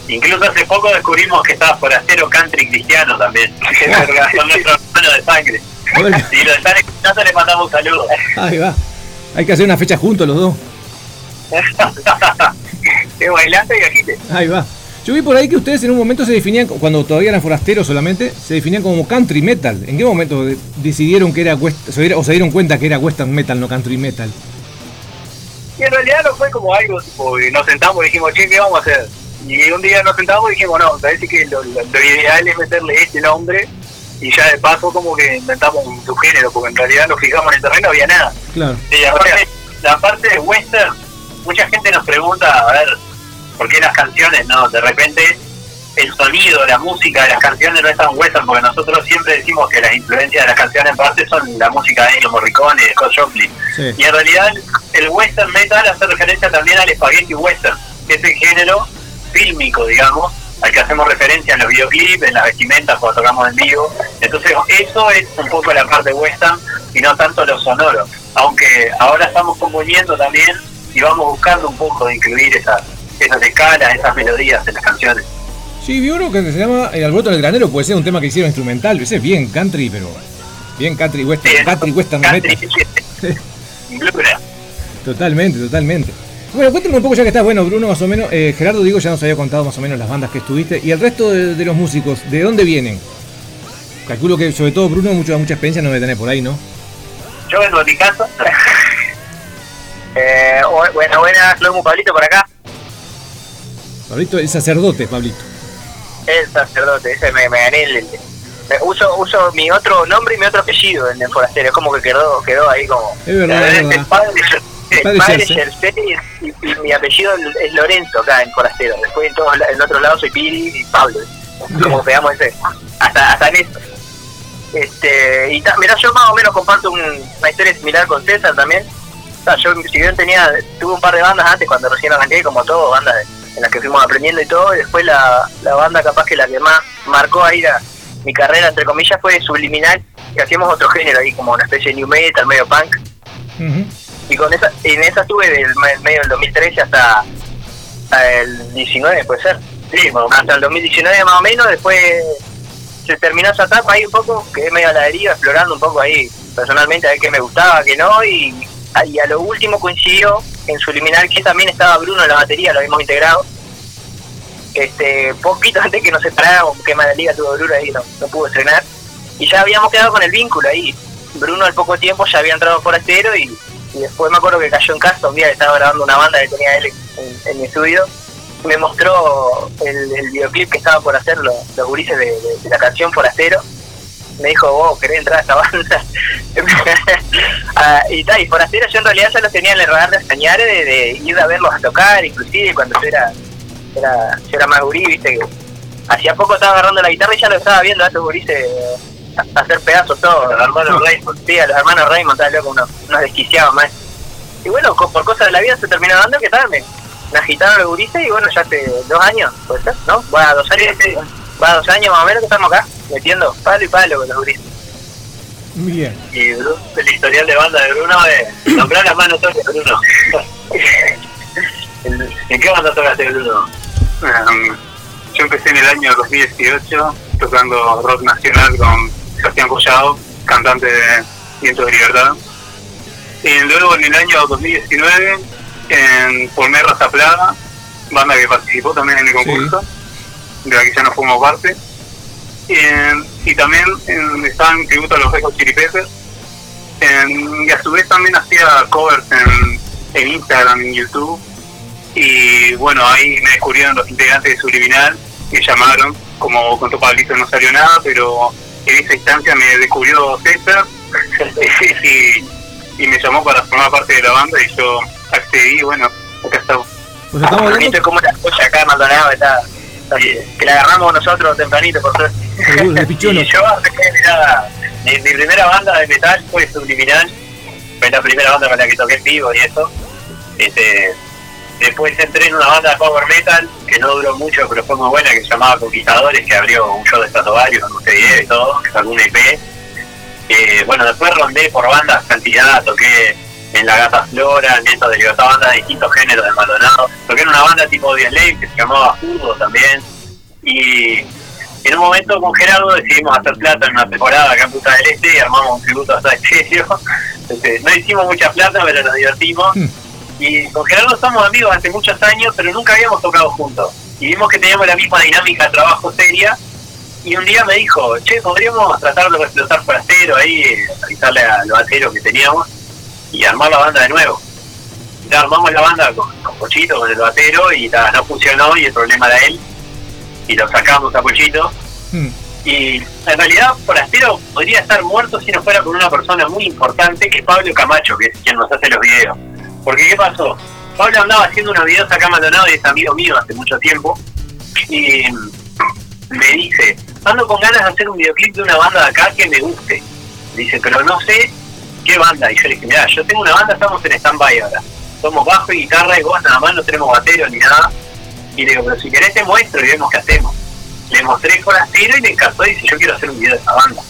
Incluso hace poco descubrimos que estaba forastero country cristiano también. Que son nuestros hermanos de sangre. Hola. Si lo están escuchando, les mandamos un saludo. Ahí va. Hay que hacer una fecha juntos los dos. Es bailante y agite. Ahí va. Yo vi por ahí que ustedes en un momento se definían, cuando todavía eran forasteros solamente, se definían como country metal. ¿En qué momento de- decidieron que era west- o se dieron cuenta que era western metal, no country metal? Y en realidad no fue como algo, tipo, nos sentamos y dijimos, che, ¿qué vamos a hacer? Y un día nos sentamos y dijimos, no, parece que lo, lo- lo ideal es meterle este nombre y ya de paso como que inventamos un subgénero, porque en realidad nos fijamos en el terreno, no había nada. Claro. Sí, aparte, la parte de western, mucha gente nos pregunta, a ver, ¿por qué las canciones, no? De repente, el sonido, la música de las canciones no es tan western, porque nosotros siempre decimos que las influencias de las canciones en parte son la música de Ennio Morricone y de Scott Joplin. Sí. Y en realidad, el western metal hace referencia también al spaghetti western, que es el género fílmico, digamos, al que hacemos referencia en los videoclips, en las vestimentas cuando tocamos en vivo. Entonces, eso es un poco la parte western y no tanto lo sonoro. Aunque ahora estamos componiendo también y vamos buscando un poco de incluir esas, esas escalas, esas melodías en las canciones. Sí, vi uno que se llama El alboroto del granero, puede ser un tema que hicieron instrumental, ese es bien country, pero bien country western, Sí, country western country. Totalmente, totalmente. Bueno, cuéntame un poco ya que estás, bueno, Bruno, más o menos, eh, Gerardo, digo, ya nos había contado más o menos las bandas que estuviste, y el resto de, de los músicos, ¿de dónde vienen? Calculo que sobre todo Bruno mucha, mucha experiencia no debe tener por ahí, ¿no? Yo vengo de mi casa. Eh, bu- bueno, buenas, Lomu Pablito por acá. Pablito, el sacerdote, Pablito. El sacerdote, ese me, me gané el, el- me- uso, uso mi otro nombre y mi otro apellido en el forastero, es como que quedó, quedó ahí como. Es verdad, es verdad. padre, el Padre padre Yerce. Yerce y, y- y mi apellido es Lorenzo acá en forastero. Después en todos en otro lado soy Piri y Pablo. Como pegamos ese. Hasta, hasta en eso. Este, y ta- mirá, yo más o menos comparto un- una historia similar con César también. O sea, yo, si bien tenía, tuve un par de bandas antes cuando recién arranqué, como todo, bandas en las que fuimos aprendiendo y todo, y después la, la banda capaz que la que más marcó ahí la, mi carrera, entre comillas, fue Subliminal, que hacíamos otro género ahí, como una especie de new metal, medio punk. Y con esa, en esa estuve del me- medio del 2013 hasta, hasta el 19, puede ser. Sí, hasta el 2019 más o menos, después se terminó esa etapa ahí un poco, quedé medio a la deriva, explorando un poco ahí personalmente a ver qué me gustaba, qué no, y, y a lo último coincidió en Subliminal que también estaba Bruno en la batería, lo habíamos integrado. Este, poquito antes que nos separáramos, que mala liga tuvo Bruno ahí, no, no pudo estrenar. Y ya habíamos quedado con el vínculo ahí. Bruno al poco tiempo ya había entrado forastero y, y después me acuerdo que cayó en casa un día que estaba grabando una banda que tenía él en, en mi estudio. Me mostró el, videoclip que estaba por hacer los, los gurises de, la canción Forastero. Me dijo, vos querés entrar a esta banda. Ah, y tal, y Forastero yo en realidad ya los tenía en el radar de Cañares de, ir a verlos a tocar, inclusive cuando yo era, era, yo era más gurí, viste que hacía poco estaba agarrando la guitarra y ya lo estaba viendo a estos gurises hacer pedazos todo. Los hermanos Raymond. Sí, a los hermanos Raymond, estaba loco, unos, unos desquiciados más. Y bueno, co- por cosas de la vida se terminó dando que tal, me, me agitaron los gurises y bueno, ya hace dos años, puede ser, ¿no? Va a dos años, va a dos años más o menos que estamos acá, metiendo palo y palo con los gurises. Bien. Y Bruno, el historial de banda de Bruno es nombrar las manos toques de Bruno. ¿En qué banda tocaste Bruno? Um, yo empecé en el año 2018 tocando rock nacional con Sebastián Collado, cantante de Viento de Libertad. Y luego en el año 2019 en Formé Raza Plaga, banda que participó también en el concurso. de la que ya no fuimos parte. Y también eh, estaba en tributo a los Peppers. Eh, y a su vez también hacía covers en, en Instagram, en YouTube. Y bueno, ahí me descubrieron los integrantes de Subliminal, me llamaron, como contó Pablito no salió nada, pero en esa instancia me descubrió César y, y me llamó para formar parte de la banda y yo accedí, bueno, acá estamos. Pues estamos. ¿Viste cómo la escucha acá en Maldonado está, Que la agarramos nosotros tempranito, por suerte. Y yo, mirá, mi, mi primera banda de metal fue Subliminal, fue la primera banda con la que toqué en vivo y eso. Este, después entré en una banda de power metal que no duró mucho, pero fue muy buena, que se llamaba Conquistadores, que abrió un show de Stratovarius con UCD y todo, que sacó una EP. Eh, bueno, después rondé por bandas cantidad, toqué en La Gata Flora, en Nieto de Libertad, bandas de distintos géneros de Maldonado. Toqué en una banda tipo Slave que se llamaba Judo también. Y en un momento con Gerardo decidimos hacer plata en una temporada acá en Punta del Este y armamos un tributo a. Este, no hicimos mucha plata, pero nos divertimos. Hmm. Y con Gerardo somos amigos hace muchos años, pero nunca habíamos tocado juntos. Y vimos que teníamos la misma dinámica de trabajo seria. Y un día me dijo, che, podríamos tratar de explotar forastero ahí, avisarle a los bateros que teníamos y armar la banda de nuevo. Ya armamos la banda con, con Pochito, con el batero, y ta, no funcionó y el problema era él. Y lo sacamos a Pochito. Hmm. Y en realidad Forastero podría estar muerto si no fuera por una persona muy importante que es Pablo Camacho, que es quien nos hace los videos. Porque ¿qué pasó? Pablo andaba haciendo unos videos acá en Maldonado y es amigo mío hace mucho tiempo. Y me dice, ando con ganas de hacer un videoclip de una banda de acá que me guste. Dice, pero no sé qué banda. Y yo le dije, mira, yo tengo una banda, estamos en stand-by ahora. Somos bajo y guitarra y vos nada más, no tenemos batero ni nada. Y le digo, pero si querés te muestro y vemos qué hacemos. Le mostré Forastero y le encantó y dice, yo quiero hacer un video de esa banda.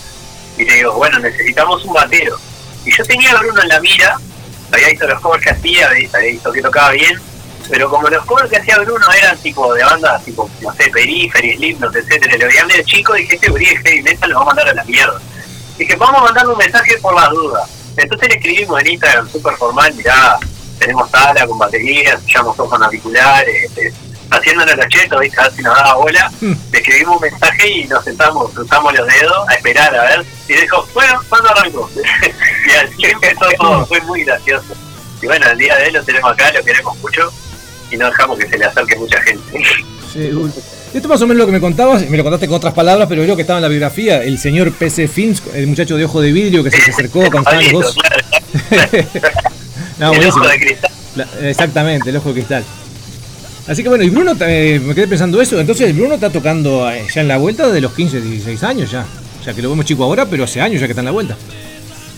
Y le digo, bueno, necesitamos un batero. Y yo tenía a Bruno en la mira, había visto los covers que hacía, había visto que tocaba bien, pero como los covers que hacía Bruno eran tipo de bandas tipo, no sé, Periphery, Slipknot, etcétera, lo veía medio chico, dije, este de heavy metal lo vamos a mandar a la mierda. Dije, vamos a mandarle un mensaje por las dudas. Entonces le escribimos en Instagram súper formal, mirá, tenemos sala con baterías, llamo con auriculares, este, haciéndonos los chetos, ¿viste? a ver si nos daba bola. Le escribimos un mensaje y nos sentamos, cruzamos los dedos a esperar a ver. Y dijo, bueno, ¿cuándo arranco? y así empezó todo, fue muy gracioso. Y bueno, el día de hoy lo tenemos acá, lo queremos mucho y no dejamos que se le acerque mucha gente. Seguro. Esto más o menos lo que me contabas, me lo contaste con otras palabras, pero creo que estaba en la biografía, el señor PC Fins, el muchacho de ojo de vidrio que se acercó cuando estaban dos. No, el ojo de cristal. Exactamente, el ojo de cristal. Así que bueno, y Bruno, eh, me quedé pensando eso, entonces Bruno está tocando eh, ya en la vuelta de los 15, 16 años ya. Ya que lo vemos chico ahora, pero hace años ya que está en la vuelta.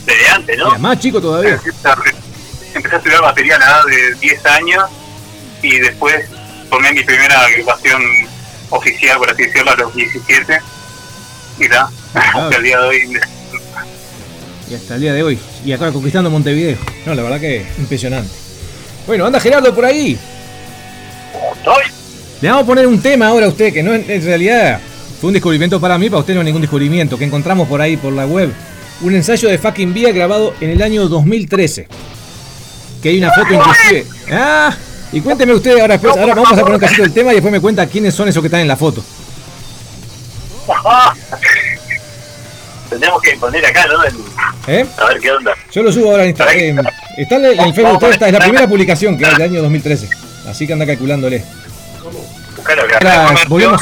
Desde antes, ¿no? Era más chico todavía. Empecé a estudiar batería a la edad de 10 años y después tomé mi primera agrupación oficial, por así decirlo, a los 17. Y da, hasta el día de hoy. Y hasta el día de hoy. Y acá conquistando Montevideo. No, la verdad que impresionante. Bueno, anda Gerardo por ahí. Le vamos a poner un tema ahora a usted, que no en, en realidad fue un descubrimiento para mí, para usted no es ningún descubrimiento, que encontramos por ahí por la web. Un ensayo de fucking Vía grabado en el año 2013. Que hay una foto inclusive. Ah, y cuénteme usted ahora después, ahora vamos a poner un cachito del tema y después me cuenta quiénes son esos que están en la foto. Tendríamos que poner acá, ¿no? El- ¿Eh? a ver qué onda. Yo lo subo ahora en Instagram. está en el, Facebook, esta es la primera publicación que hay del año 2013. Así que anda calculándole. Ahora volvemos.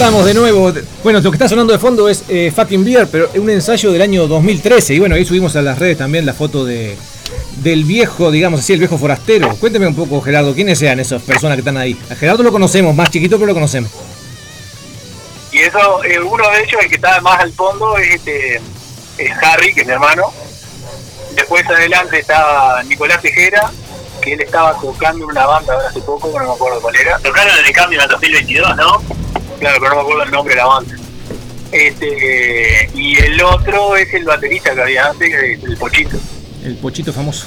Estamos de nuevo. Bueno, lo que está sonando de fondo es eh, Fucking Beer, pero es un ensayo del año 2013. Y bueno, ahí subimos a las redes también la foto de del viejo, digamos así, el viejo forastero. Cuénteme un poco, Gerardo, quiénes sean esas personas que están ahí. A Gerardo lo conocemos, más chiquito, pero lo conocemos. Y eso, eh, uno de ellos, el que está más al fondo, es, este, es Harry, que es mi hermano. Después adelante está Nicolás Tejera, que él estaba tocando en una banda ahora hace poco, pero no me acuerdo cuál era. Tocaron en el cambio en el 2022, ¿no? Claro, pero no me acuerdo el nombre de la banda. Este, y el otro es el baterista que había antes, el Pochito. El pochito famoso.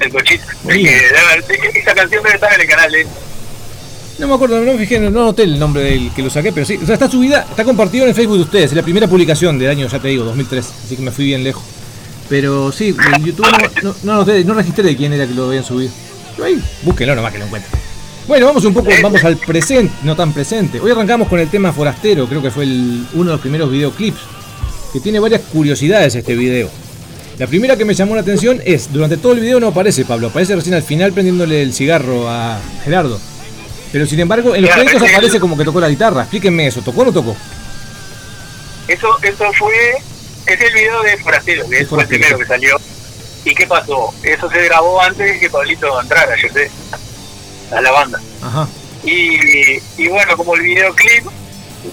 El Pochito. Que, debe- esa canción debe estar en el canal, ¿eh? No me acuerdo, no me fijé, no noté el nombre del que lo saqué, pero sí. O sea, está subida, está compartido en el Facebook de ustedes. Es la primera publicación del año, ya te digo, 2003. Así que me fui bien lejos. Pero sí, en YouTube no, no, no registré de quién era que lo habían subido. Pero ahí, búsquenlo nomás que lo encuentren. Bueno, vamos un poco, vamos al presente, no tan presente. Hoy arrancamos con el tema forastero, creo que fue el- uno de los primeros videoclips, que tiene varias curiosidades este video. La primera que me llamó la atención es, durante todo el video no aparece Pablo, aparece recién al final prendiéndole el cigarro a Gerardo. Pero sin embargo, en los créditos aparece como que tocó la guitarra. Explíquenme eso, ¿tocó o no tocó? Eso, eso fue, es el video de Forastero, que es fue el primero que salió. ¿Y qué pasó? Eso se grabó antes de que Pablito entrara, yo sé, a la banda. Ajá. Y, y bueno, como el videoclip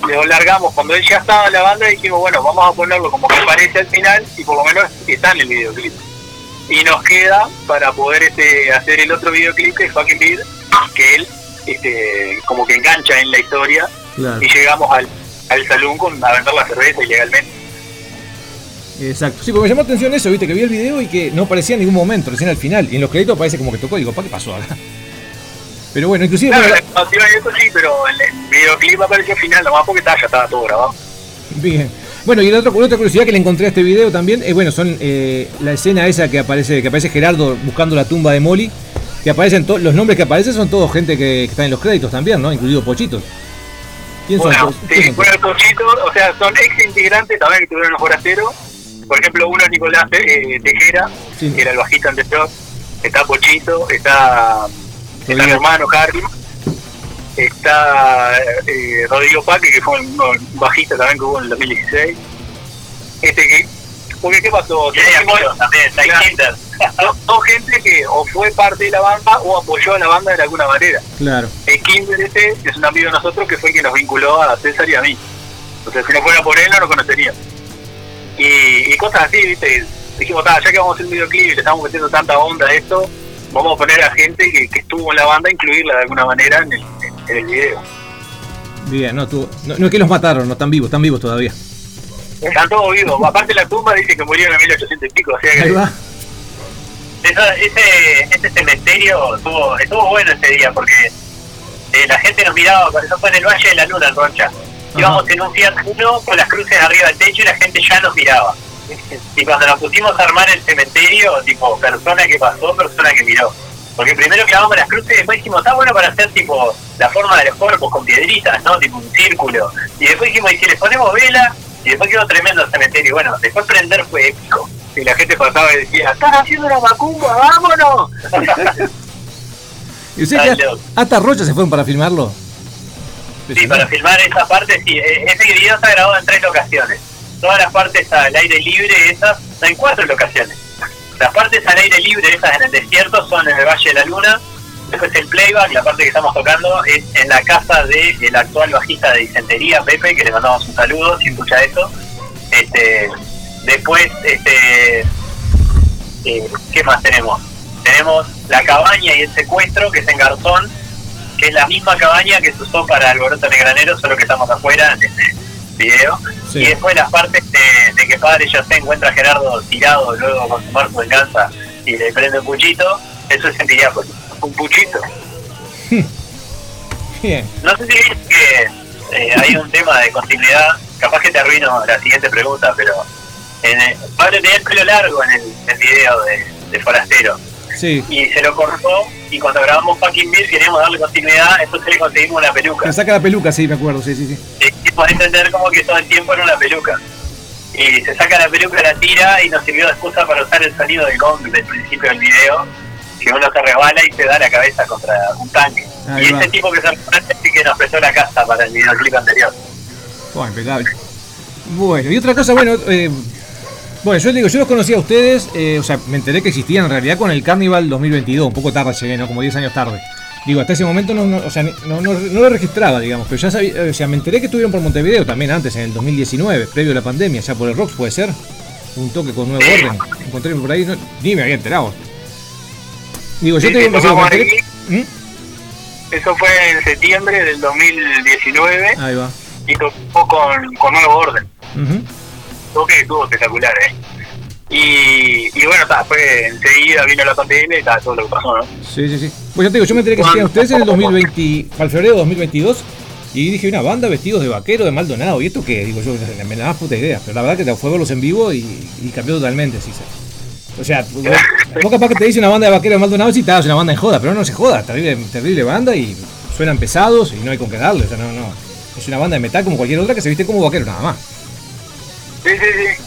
lo largamos cuando él ya estaba en la banda dijimos, bueno, vamos a ponerlo como que aparece al final y por lo menos está en el videoclip. Y nos queda para poder este hacer el otro videoclip que es Fucking Beat, que él este, como que engancha en la historia Claro. y llegamos al, al salón con, a vender la cerveza ilegalmente. Exacto. Sí, porque me llamó la atención eso, viste, que vi el video y que no aparecía en ningún momento, recién al final. Y en los créditos aparece como que tocó. Digo, ¿para qué pasó acá? Pero bueno, inclusive. Claro, la canción y eso sí, pero el, el videoclip apareció al final nomás porque está, ya estaba todo grabado. Bien. Bueno, y la otra, otra curiosidad que le encontré a este video también, es bueno, son eh, la escena esa que aparece, que aparece Gerardo buscando la tumba de Molly, que aparecen to- los nombres que aparecen son todos gente que, que está en los créditos también, ¿no? Incluido Pochitos. ¿Quién son Bueno, todos? ¿Quién sí, son bueno, el Pochito, o sea, son ex integrantes también que tuvieron los forasteros. Por ejemplo, uno es Nicolás eh, Tejera, Sí. que era el bajista anterior. Está Pochito, está, está mi hermano Harry. Está eh, Rodrigo Paque, que fue un, un bajista también que hubo en el 2016. Este que, porque ¿qué pasó? Apoyo también, está Claro. Son, son gente que o fue parte de la banda o apoyó a la banda de alguna manera. Claro. El Kinder este es un amigo de nosotros que fue el que nos vinculó a César y a mí. O sea, si no fuera por él no lo conocería. Y, y cosas así, ¿viste? Dijimos, "Ta, ya que vamos a hacer un videoclip y le estamos metiendo tanta onda a esto, vamos a poner a gente que, que estuvo en la banda, incluirla de alguna manera en el, en el video. Bien, no, tú, no, no es que los mataron, no están vivos, están vivos todavía. Están todos vivos. Aparte la tumba dice que murieron en 1800 y pico, o sea Ahí que... va. Eso, ese, ese cementerio estuvo, estuvo bueno ese día porque eh, la gente nos miraba, eso fue en el Valle de la Luna, en Rocha. Íbamos en un Fiat Uno con las cruces arriba del techo y la gente ya nos miraba. Y cuando nos pusimos a armar el cementerio, tipo, persona que pasó, persona que miró. Porque primero clavamos las cruces y después dijimos, está bueno para hacer tipo la forma de los cuerpos con piedritas, ¿no? Tipo un círculo. Y después dijimos, y si le ponemos vela, y después quedó tremendo el cementerio. Bueno, después prender fue épico. Y la gente pasaba y decía, ¡están haciendo una macumba, vámonos! ¿Y ustedes que Dale. hasta- Rocha se fueron para filmarlo? Sí, para filmar esa parte, sí. eh, Ese video está grabado en tres locaciones. Todas las partes al aire libre, esas, en cuatro locaciones. Las partes al aire libre, esas en el desierto, son en el Valle de la Luna. Después el playback, la parte que estamos tocando, es en la casa del el actual bajista de Disentería, Pepe, que le mandamos un saludo si escucha eso. Este, después, este, eh, ¿qué más tenemos? Tenemos la cabaña y el secuestro, que es en Garzón, que es la misma cabaña que se usó para Alboroto Negranero, solo que estamos afuera en este video. Sí. Y después las partes de, de que padre ya se encuentra a Gerardo tirado luego con su su venganza y le prende un puchito, eso es en Piriápolis. Un puchito. Bien. No sé si viste que eh, hay un tema de continuidad, capaz que te arruino la siguiente pregunta, pero en el- Pablo tenía el pelo largo en el, el video de, de Forastero Sí. y se lo cortó y cuando grabamos Fucking Bill queríamos darle continuidad, entonces le conseguimos una peluca. Me saca la peluca, sí, me acuerdo, sí, sí, sí. y podés entender como que todo el tiempo era una peluca. Y se saca la peluca, la tira y nos sirvió de excusa para usar el sonido del gong del principio del video, que uno se resbala y se da la cabeza contra un tanque. Ahí y va. ese tipo que se referente sí que nos prestó la casa para el videoclip anterior. Bueno, impecable. Bueno, y otra cosa, bueno, eh, bueno, yo digo, yo los conocí a ustedes, eh, o sea, me enteré que existían en realidad con el Carnival 2022, un poco tarde llegué, ¿no? Como 10 años tarde. Digo, hasta ese momento no, no, o sea, no, no, no lo registraba, digamos, pero ya sabía, o sea, me enteré que estuvieron por Montevideo también antes, en el 2019, previo a la pandemia, ya por el Rocks, puede ser. Un toque con nuevo orden. Encontré por ahí, ni me había enterado. Digo, yo Sí, te digo. ¿Mm? Eso fue en septiembre del 2019 Ahí va. y tocó con, con Nuevo Orden. Ujú. Toque que estuvo espectacular, ¿eh? Y, y bueno, ta, fue enseguida vino la pandemia y ta, todo lo que pasó, ¿no? Sí, sí, sí. Pues ya te digo, yo me enteré que existían ustedes en el 2020, al febrero de 2022. Y dije, una banda vestidos de vaquero de Maldonado. ¿Y esto qué? Digo yo, me da más puta idea. Pero la verdad que te fue verlos en vivo y, y cambió totalmente, sí. sí. O sea, vos, vos capaz que te dice una banda de vaquero de Maldonado te das una banda en joda, pero no se joda. Terrible, terrible banda y suenan pesados y no hay con qué darle. O sea, no, no. Es una banda de metal como cualquier otra que se viste como vaquero, nada más. Sí, sí, sí.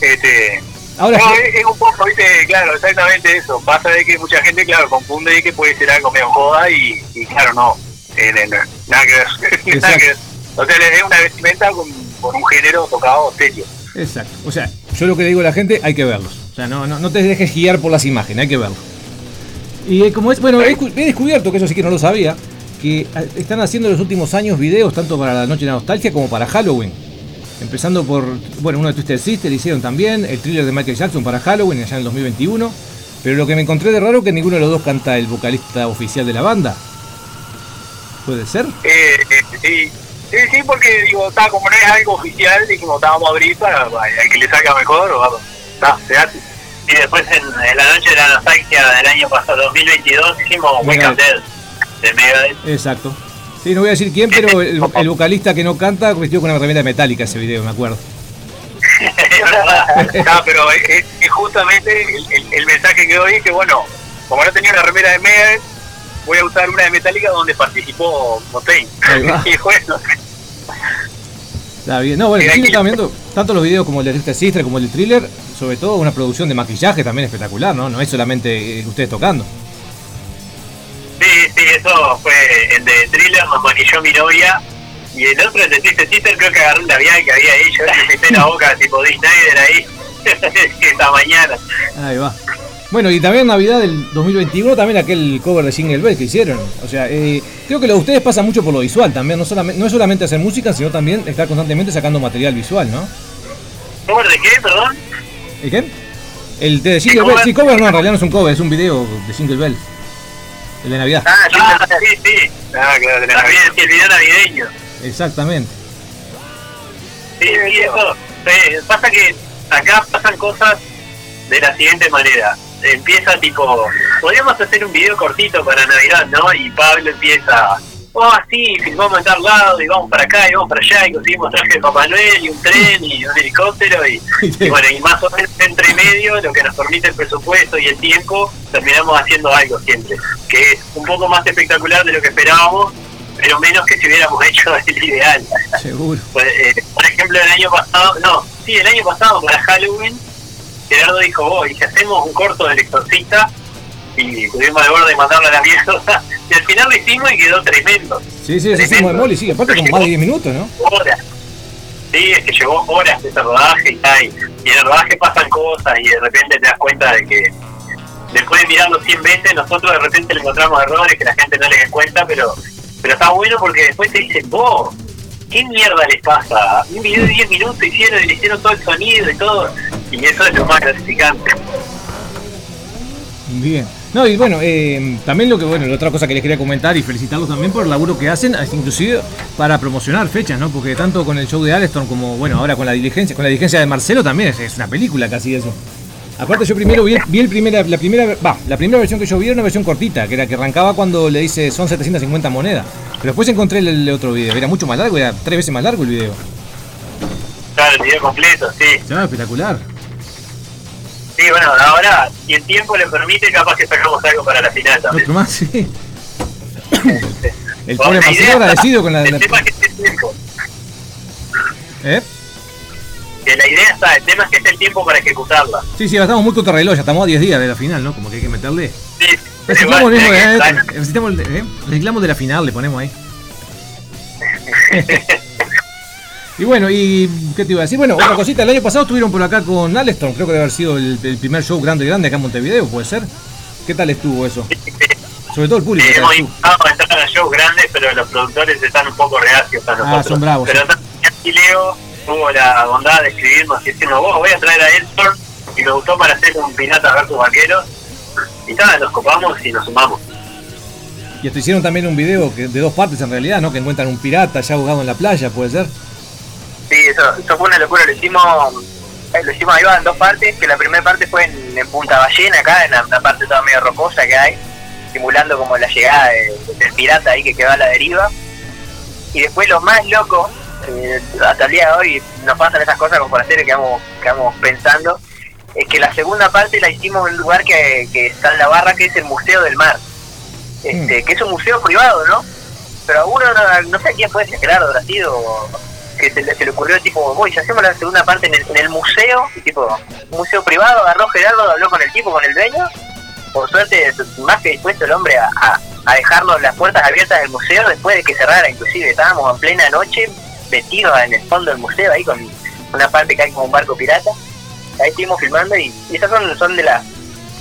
Este, Ahora, no, es, es un poco, viste, claro, exactamente eso. Pasa de que mucha gente, claro, confunde que puede ser algo medio joda y, y claro, no. Eh, no, nada que ver. nada que ver. O sea, es una vestimenta con, con un género tocado serio. Exacto. O sea, yo lo que le digo a la gente, hay que verlos. O sea, no, no, no te dejes guiar por las imágenes, hay que verlos. Y eh, como es, bueno, he, descu- he descubierto, que eso sí que no lo sabía, que eh, están haciendo en los últimos años videos tanto para la Noche de la Nostalgia como para Halloween. Empezando por, bueno, uno de Twisted Sister hicieron también, el thriller de Michael Jackson para Halloween allá en el 2021. Pero lo que me encontré de raro es que ninguno de los dos canta el vocalista oficial de la banda. ¿Puede ser? Eh, eh, sí, sí, sí, porque digo, está, como no es algo oficial, dijimos, está, vamos a abrir para, el que le salga mejor, o vamos, está, se hace. Y después en, en la noche de la nostalgia del año pasado, 2022, hicimos. Wake Up Dead de Megadeth. Exacto. Sí, no voy a decir quién, pero el, el vocalista que no canta vestido con una remera metálica ese video, me acuerdo. No, pero es, justamente el, el- el mensaje que doy es que, bueno, como no tenía una remera de Megadeth, voy a usar una de Metallica donde participó Motain. Y bueno, Está bien. No, bueno, aquí- están viendo tanto los videos como el de Twisted Sister como el de Thriller, sobre todo una producción de maquillaje también espectacular, ¿no? No es solamente eh, ustedes tocando. Sí, eso fue el de Thriller, nos manilló mi novia. Y el otro, el de Twisted Sister, creo que agarré un labial que había hecho, le metí en la boca tipo Dee Snyder ahí, esta mañana. Ahí va. Bueno, y también Navidad del 2021, también aquel cover de Jingle Bell que hicieron. O sea, eh, creo que lo de ustedes pasa mucho por lo visual también. No, solamente, no es solamente hacer música, sino también estar constantemente sacando material visual, ¿no? ¿Cover de qué, perdón? ¿El qué? El de Jingle? Bell. Sí, cover no, en realidad no es un cover, es un video de Jingle Bell. El de Navidad. Ah, sí, sí. Ah, claro, de Navidad, sí, el video navideño. Exactamente. Sí, sí, eso. eh, pasa que acá pasan cosas de la siguiente manera. Empieza tipo, podríamos hacer un video cortito para Navidad, ¿no? Y Pablo empieza, oh, sí, filmamos en tal lado, y vamos para acá, y vamos para allá, y conseguimos traje de Papá Noel, y un tren, y un helicóptero, y, y bueno, y más o menos entre medio, lo que nos permite el presupuesto y el tiempo, terminamos haciendo algo siempre, que es un poco más espectacular de lo que esperábamos, pero menos que si hubiéramos hecho el ideal. Seguro. Pues, eh, por ejemplo, el año pasado, no, sí, el año pasado para Halloween, Gerardo dijo, oh, y si hacemos un corto del exorcista, y tuvimos el borde de mandarlo a la mierda, y al final lo hicimos y quedó tremendo. Sí, sí, hicimos de. Molly, sí, aparte como más de 10 minutos, ¿no? Horas. Sí, es que llevó horas ese rodaje y tal, y en el rodaje pasan cosas y de repente te das cuenta de que después de mirarlo 100 veces, nosotros de repente le encontramos errores que la gente no les da cuenta, pero pero está bueno porque después te dicen, vos, ¿qué mierda les pasa? Un video de 10 minutos hicieron y le hicieron todo el sonido y todo, y eso es lo más gratificante. Bien. No, y bueno, eh, también lo que, bueno, la otra cosa que les quería comentar y felicitarlos también por el laburo que hacen, inclusive para promocionar fechas, ¿no? Porque tanto con el show de Alston como, bueno, ahora con la diligencia, con la diligencia de Marcelo también es, es una película casi eso. Aparte yo primero vi, vi el primera, la primera, va, la primera versión que yo vi era una versión cortita, que era que arrancaba cuando le dice son 750 monedas. Pero después encontré el, el otro video, era mucho más largo, era tres veces más largo el video. Claro, el video completo, sí. Ya, espectacular. Sí, bueno, ahora, si el tiempo le permite, capaz que sacamos algo para la final también. Más, sí. El pobre idea- agradecido con la... El la- tema es que es el tiempo. ¿Eh? Que la idea está, el tema es que es el tiempo para ejecutarla. Sí, sí, ahora estamos muy contra reloj, ya estamos a 10 días de la final, ¿no? Como que hay que meterle. Sí, Reciclamos, el eh, eh, reciclamos de la final, le ponemos ahí. y bueno, y ¿qué te iba a decir? Bueno, otra cosita, el año pasado estuvieron por acá con Alestorm, creo que debe haber sido el, el primer show grande grande acá en Montevideo, ¿puede ser? ¿Qué tal estuvo eso? Sobre todo el público. Sí, ¿qué tal hemos intentado entrar a shows grandes, pero los productores están un poco reacios a nosotros. Ah, son bravos, Pero aquí Leo tuvo la bondad de escribirnos y decirnos, vos voy a traer a Elton y me gustó para hacer un Pinatas versus Vaqueros. Y nada, nos copamos y nos sumamos. Y esto hicieron también un video que, de dos partes en realidad, ¿no? Que encuentran un pirata ya ahogado en la playa, ¿puede ser? Sí, eso, eso fue una locura. Lo hicimos, eh, lo hicimos ahí va en dos partes, que la primera parte fue en, en Punta Ballena, acá, en la, parte toda medio rocosa que hay, simulando como la llegada de- del pirata ahí que quedó a la deriva. Y después lo más loco, eh, hasta el día de hoy nos pasan esas cosas con forasteros que vamos, que vamos pensando, es que la segunda parte la hicimos en un lugar que, que está en la barra, que es el Museo del Mar. Este, que es un museo privado, ¿no? Pero a uno no, no sé quién puede ser, Gerardo, habrá sido que se le, se le ocurrió tipo, voy, si hacemos la segunda parte en el, museo, y tipo, museo privado, agarró Gerardo, habló con el tipo, con el dueño, por suerte, más que dispuesto el hombre a, dejarnos las puertas abiertas del museo después de que cerrara, inclusive. Estábamos en plena noche, metidos en el fondo del museo, ahí con una parte que hay como un barco pirata, ahí estuvimos filmando y, y esas son, son de las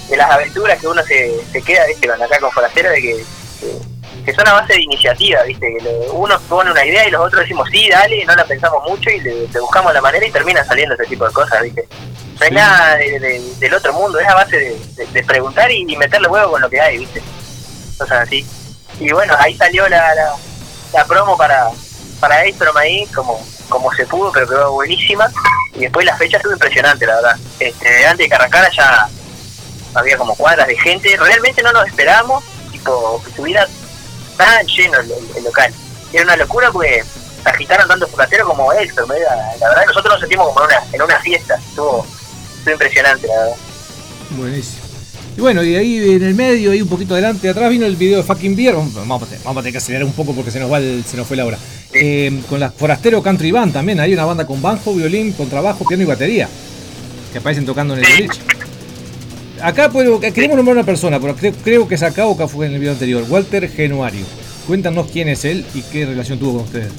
de las aventuras que uno se, se queda, viste, con acá con Forastero, de que, que, que son a base de iniciativa, viste, que le- uno pone una idea y los otros decimos sí, dale, no la pensamos mucho y le, le buscamos la manera y termina saliendo ese tipo de cosas, viste. No hay nada de- de- del otro mundo, es a base de, preguntar y, y meterle huevo con lo que hay, viste. Cosas así. Y bueno, ahí salió la, la, la promo para, para Astrom ahí, como, como se pudo, pero quedó buenísima. Y después la fecha estuvo impresionante, la verdad. Este, antes de que arrancara ya había como cuadras de gente. Realmente no nos esperábamos, tipo, que estuviera tan lleno el, el- el local. Y era una locura porque se agitaron tanto Focatero como Héctor. La verdad, nosotros nos sentimos como en una, en una fiesta. Estuvo, estuvo impresionante, la verdad. Buenísimo. Y bueno, y ahí en el medio, ahí un poquito adelante, atrás vino el video de Fucking Beer. Vamos a tener, vamos a tener que acelerar un poco porque se nos va el- se nos fue la hora. Eh, con la Forastero Country Band también, hay una banda con bajo, violín, contrabajo, piano y batería. Que aparecen tocando en el Sí. boliche. Acá puedo, queremos nombrar una persona, pero creo, creo que es acá o acá fue en el video anterior. Walter Genuario. Cuéntanos quién es él y qué relación tuvo con ustedes.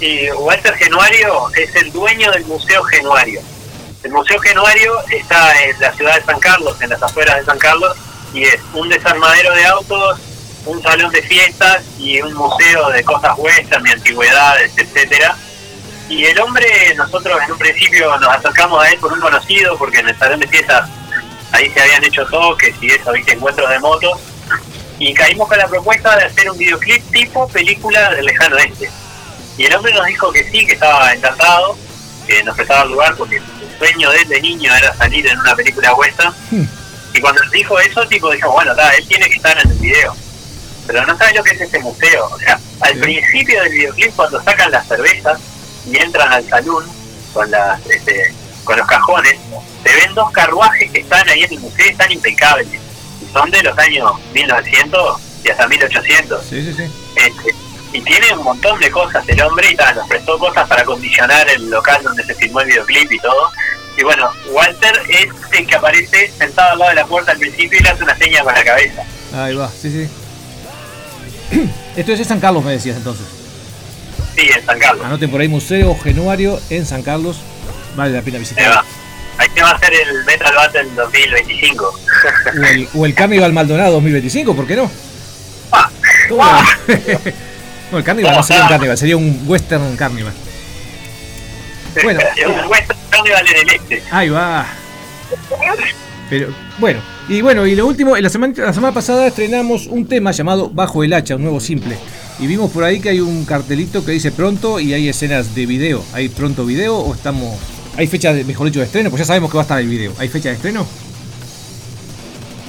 Y Walter Genuario es el dueño del Museo Genuario. El Museo Genuario está en la ciudad de San Carlos, en las afueras de San Carlos, y es un desarmadero de autos, un salón de fiestas y un museo de cosas western, de antigüedades, etcétera. Y el hombre, nosotros en un principio nos acercamos a él por un conocido, porque en el salón de fiestas ahí se habían hecho toques y eso, viste, encuentros de motos. Y caímos con la propuesta de hacer un videoclip tipo película del lejano este. Y el hombre nos dijo que sí, que estaba encantado, que nos prestaba el lugar porque el sueño de él de niño era salir en una película western. Y cuando nos dijo eso, tipo, dijo, bueno, ta, él tiene que estar en el video. Pero no sabe lo que es este museo. O sea, al Sí. principio del videoclip, cuando sacan las cervezas y entran al salón con, las, este, con los cajones, se ven dos carruajes que están ahí en el museo están impecables. Son de los años 1900 y hasta 1800. Sí, sí, sí. Este, y tiene un montón de cosas el hombre y tal, nos prestó cosas para acondicionar el local donde se filmó el videoclip y todo. Y bueno, Walter es el que aparece sentado al lado de la puerta al principio y le hace una seña con la cabeza. Ahí va, sí, sí. Esto es en San Carlos, me decías entonces. Sí, en San Carlos. Anoten por ahí Museo Genuario en San Carlos. Vale la pena Ahí visitar. Ahí se va a hacer el Metal Battle 2025. O el, o el Carnival Maldonado 2025, ¿por qué no? Ah, ¿Cómo ah. no? el Carnival no sería un Carnival, sería un Western Carnival. Bueno. Un Western Carnival en el este. Ahí va. Pero, bueno, y bueno, y lo último, la semana, la semana pasada estrenamos un tema llamado Bajo el hacha, un nuevo simple. Y vimos por ahí que hay un cartelito que dice pronto y hay escenas de video. ¿Hay pronto video o estamos.? ¿Hay fecha, de, mejor dicho, de estreno? Pues ya sabemos que va a estar el video. ¿Hay fecha de estreno?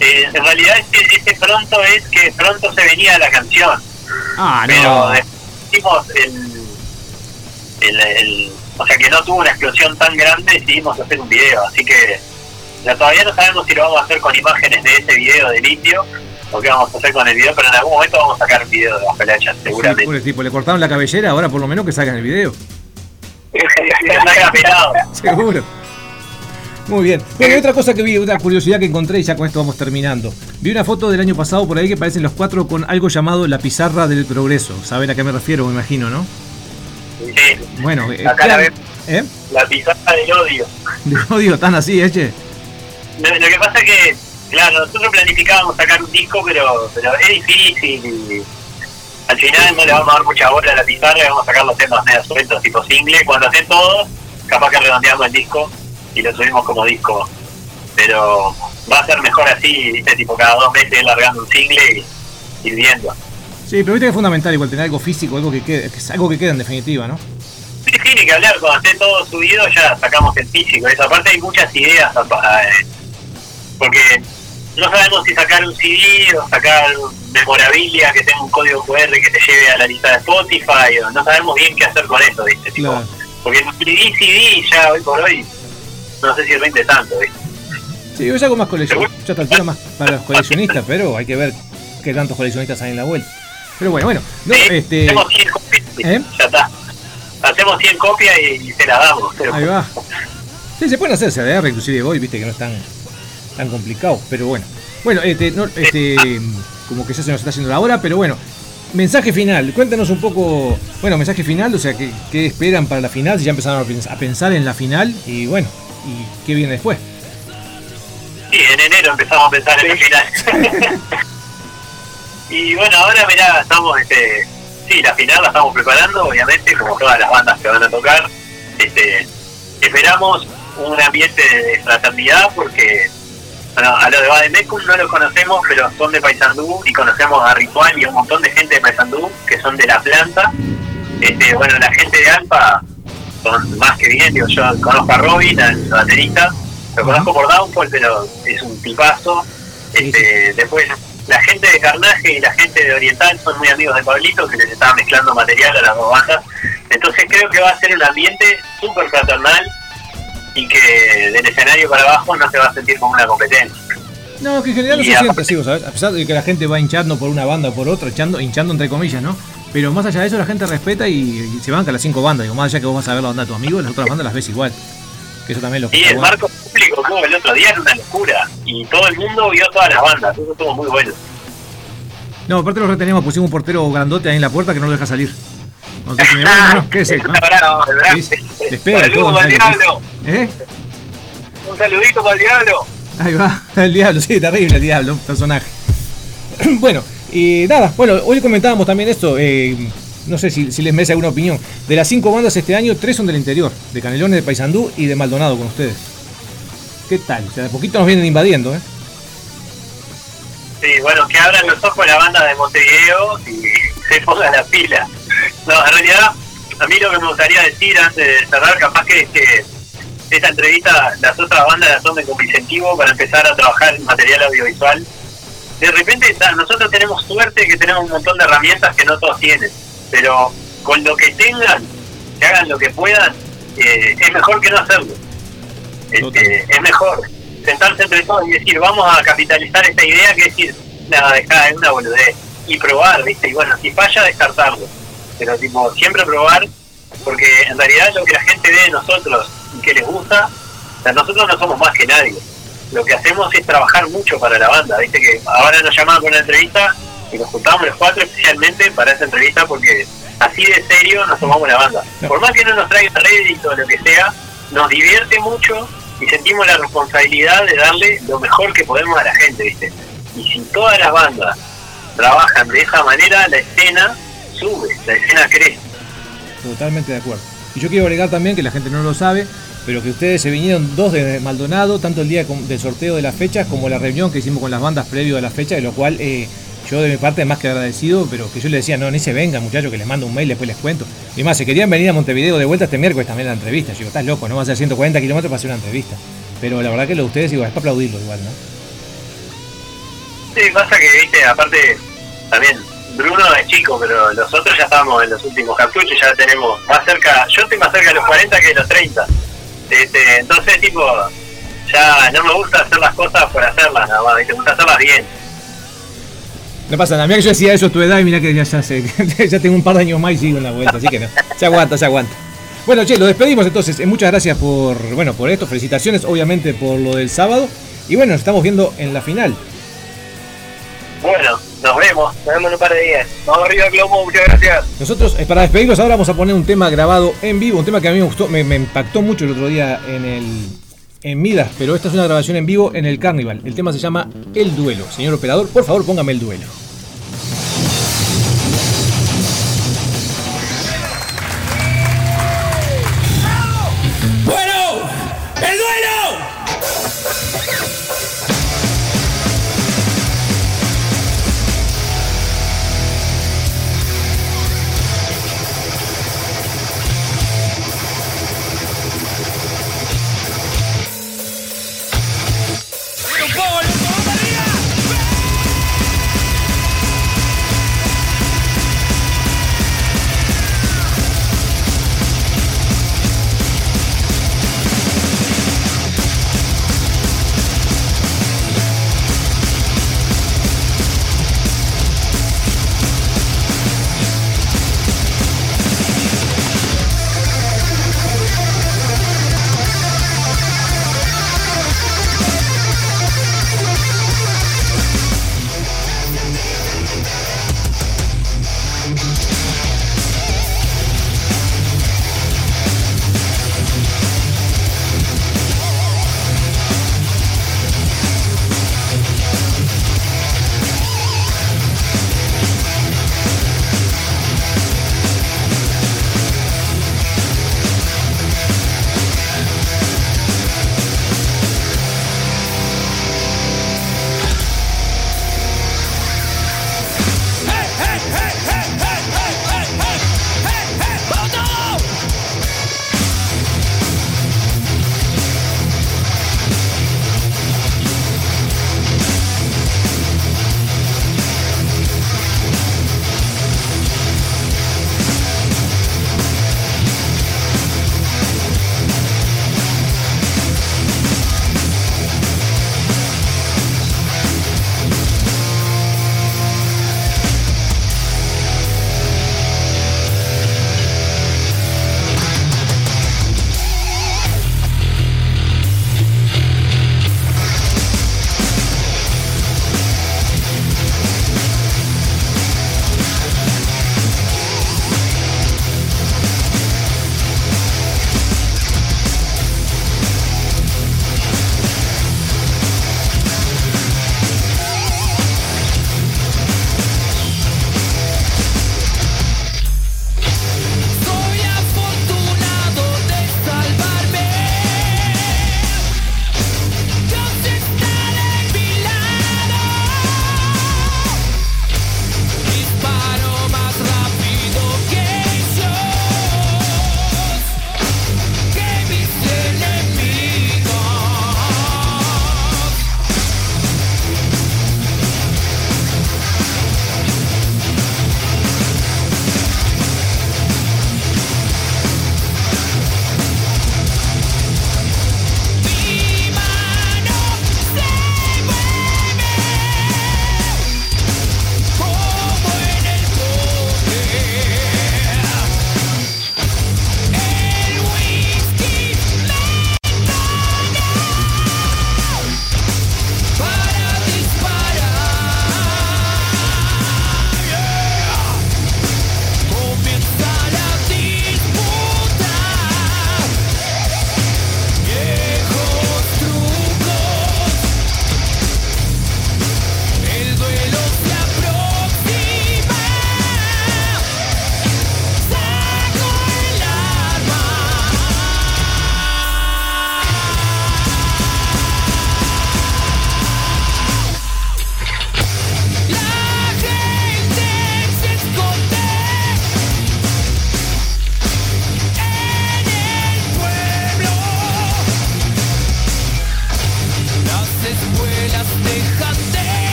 Eh, en realidad este, este pronto es que pronto se venía la canción. Ah, pero no. decidimos el, el, el- o sea que no tuvo una explosión tan grande decidimos hacer un video así que ya todavía no sabemos si lo vamos a hacer con imágenes de ese video del indio o qué vamos a hacer con el video pero en algún momento vamos a sacar un video de Bajo el Hacha Sí, seguramente pobre tipo, le cortaron la cabellera, ahora por lo menos que salgan el video. Seguro. Muy bien. Bueno, y otra cosa que vi, una curiosidad que encontré y ya con esto vamos terminando. Vi una foto del año pasado por ahí que parecen los cuatro con algo llamado la pizarra del progreso. ¿Saben a qué me refiero? Me imagino, ¿no? Sí, Bueno, eh, Acá la claro- ¿eh? la pizarra del odio. No digo tan así, ¿eh? che? Lo, lo que pasa es que, claro, nosotros planificábamos sacar un disco, pero, pero es difícil al final no le vamos a dar mucha bola a la pizarra vamos a sacar los temas medio sueltos, tipo single. Cuando estén todos, capaz que redondeamos el disco y lo subimos como disco. Pero va a ser mejor así, ¿viste? tipo cada dos meses largando un single y, y viendo. Sí, pero viste que es fundamental igual tener algo físico, algo que quede, que es algo que quede en definitiva, ¿no? Sí, sí, ni que hablar, cuando esté todo subido ya sacamos el físico. Esa parte hay muchas ideas, eh, porque no sabemos si sacar un CD o sacar memorabilia que tenga un código QR que te lleve a la lista de Spotify, o no sabemos bien qué hacer con eso, ¿viste? Tipo, Claro. Porque el CD, CD ya hoy por hoy, no sé si rinde tanto, ¿viste? Sí, yo algo más coleccionista, ya altura más para los coleccionistas, pero hay que ver qué tantos coleccionistas hay en la vuelta. Pero bueno, bueno, no, Sí, este, Hacemos 100 copias. ¿Eh? ya está. Hacemos 100 copias y, y se la damos. pero- ahí va. Sí, se pueden hacer CDR, inclusive hoy, viste que no es tan, complicado, pero bueno. Bueno, este, no, este, como que ya se nos está haciendo la hora, pero bueno. Mensaje final, cuéntanos un poco, bueno, mensaje final, o sea, ¿qué, qué esperan para la final? Si ya empezaron a pens- a pensar en la final y bueno, y qué viene después. Sí, en enero empezamos a pensar en el final. y bueno, ahora mirá, estamos, este, sí, la final la estamos preparando, obviamente, como todas las bandas que van a tocar. Este, esperamos un ambiente de fraternidad porque bueno, a los de Bademecum no los conocemos, pero son de Paysandú y conocemos a Ritual y a un montón de gente de Paysandú que son de la planta. Este, bueno, la gente de Alfa son más que bien, digo, yo conozco a Robin, al baterista, lo conozco por Downfall, pero es un tipazo. Este, Después, la gente de Carnaje y la gente de Oriental son muy amigos de Pablito, que les estaba mezclando material a las dos bandas. Entonces creo que va a ser un ambiente súper fraternal y que del escenario para abajo no se va a sentir como una competencia. No, que en general no se siente así, vos sabés, a pesar de que la gente va hinchando por una banda o por otra, hinchando, hinchando entre comillas, ¿no? Pero más allá de eso la gente respeta y, y se banca las cinco bandas, digo, más allá que vos vas a ver la banda de tu amigo, las otras bandas las ves igual. Que eso también lo Y el marco público que hubo el otro día era una locura. Y todo el mundo vio todas las bandas. Eso estuvo muy bueno. No, aparte lo retenemos, pusimos un portero grandote ahí en la puerta que no lo deja salir. No, sé si me- no, no, ¿qué es eso? Un abrazo, el brazo. Sí, les pega y Saludos al diablo. ¿Eh? Un saludito para el diablo. Ahí va, el diablo, sí, terrible el diablo, personaje. bueno, y nada, bueno, hoy comentábamos también esto, eh, no sé si, si les merece alguna opinión. De las cinco bandas este año, tres son del interior, de Canelones, de Paysandú y de Maldonado con ustedes. ¿Qué tal? O sea, de poquito nos vienen invadiendo, ¿eh? Sí, bueno, que abran los ojos la banda de Montevideo y se ponga la pila. No, en realidad, a mí lo que me gustaría decir antes de cerrar, capaz que es que esta entrevista las otras bandas la tomen como incentivo para empezar a trabajar en material audiovisual. De repente, nosotros tenemos suerte que tenemos un montón de herramientas que no todos tienen, pero con lo que tengan, que hagan lo que puedan, eh, es mejor que no hacerlo. Este, es mejor sentarse entre todos y decir, vamos a capitalizar esta idea, que es decir, nada, dejá, es una boludez, y probar, ¿viste? Y bueno, si falla, descartarlo. Pero, tipo, siempre probar, porque en realidad lo que la gente ve de nosotros y que les gusta, o sea, nosotros no somos más que nadie. Lo que hacemos es trabajar mucho para la banda, ¿viste? Que ahora nos llamaban con una entrevista y nos juntamos los cuatro especialmente para esa entrevista porque así de serio nos tomamos la banda. Por más que no nos traiga rédito o lo que sea, nos divierte mucho y sentimos la responsabilidad de darle lo mejor que podemos a la gente, ¿viste? Y si todas las bandas trabajan de esa manera, la escena sube, la escena crece. Totalmente de acuerdo. Y yo quiero agregar también que la gente no lo sabe, pero que ustedes se vinieron dos de Maldonado, tanto el día del sorteo de las fechas como la reunión que hicimos con las bandas previo a la fecha, de lo cual eh, yo de mi parte más que agradecido, pero que yo les decía, no, ni se vengan muchachos, que les mando un mail, después les cuento. Y más, si querían venir a Montevideo de vuelta este miércoles también a la entrevista, yo digo, estás loco, no vas a hacer 140 kilómetros para hacer una entrevista. Pero la verdad que lo de ustedes igual, es para aplaudirlo igual, ¿no? Sí, pasa que, viste, aparte, también, Bruno es chico, pero los otros ya estamos en los últimos cartuchos, ya tenemos más cerca, yo estoy más cerca de los 40 que de los 30. Este, entonces, tipo, ya no me gusta hacer las cosas por hacerlas, nada más, me gusta hacerlas bien. No pasa nada, mira que yo decía eso a tu edad y mira que ya, ya, sé, ya tengo un par de años más y sigo en la vuelta, así que no, se aguanta, se aguanta. Bueno, che, lo despedimos entonces. Eh, Muchas gracias por, bueno, por esto. Felicitaciones, obviamente, por lo del sábado. Y bueno, nos estamos viendo en la final. Bueno, nos vemos. Nos vemos en un par de días. Vamos arriba, Globo, muchas gracias. Nosotros, eh, para despedirnos ahora, vamos a poner un tema grabado en vivo. Un tema que a mí me gustó, me, me impactó mucho el otro día en el. En Midas, pero esta es una grabación en vivo en el Carnival. El tema se llama El Duelo. Señor operador, por favor, póngame el duelo.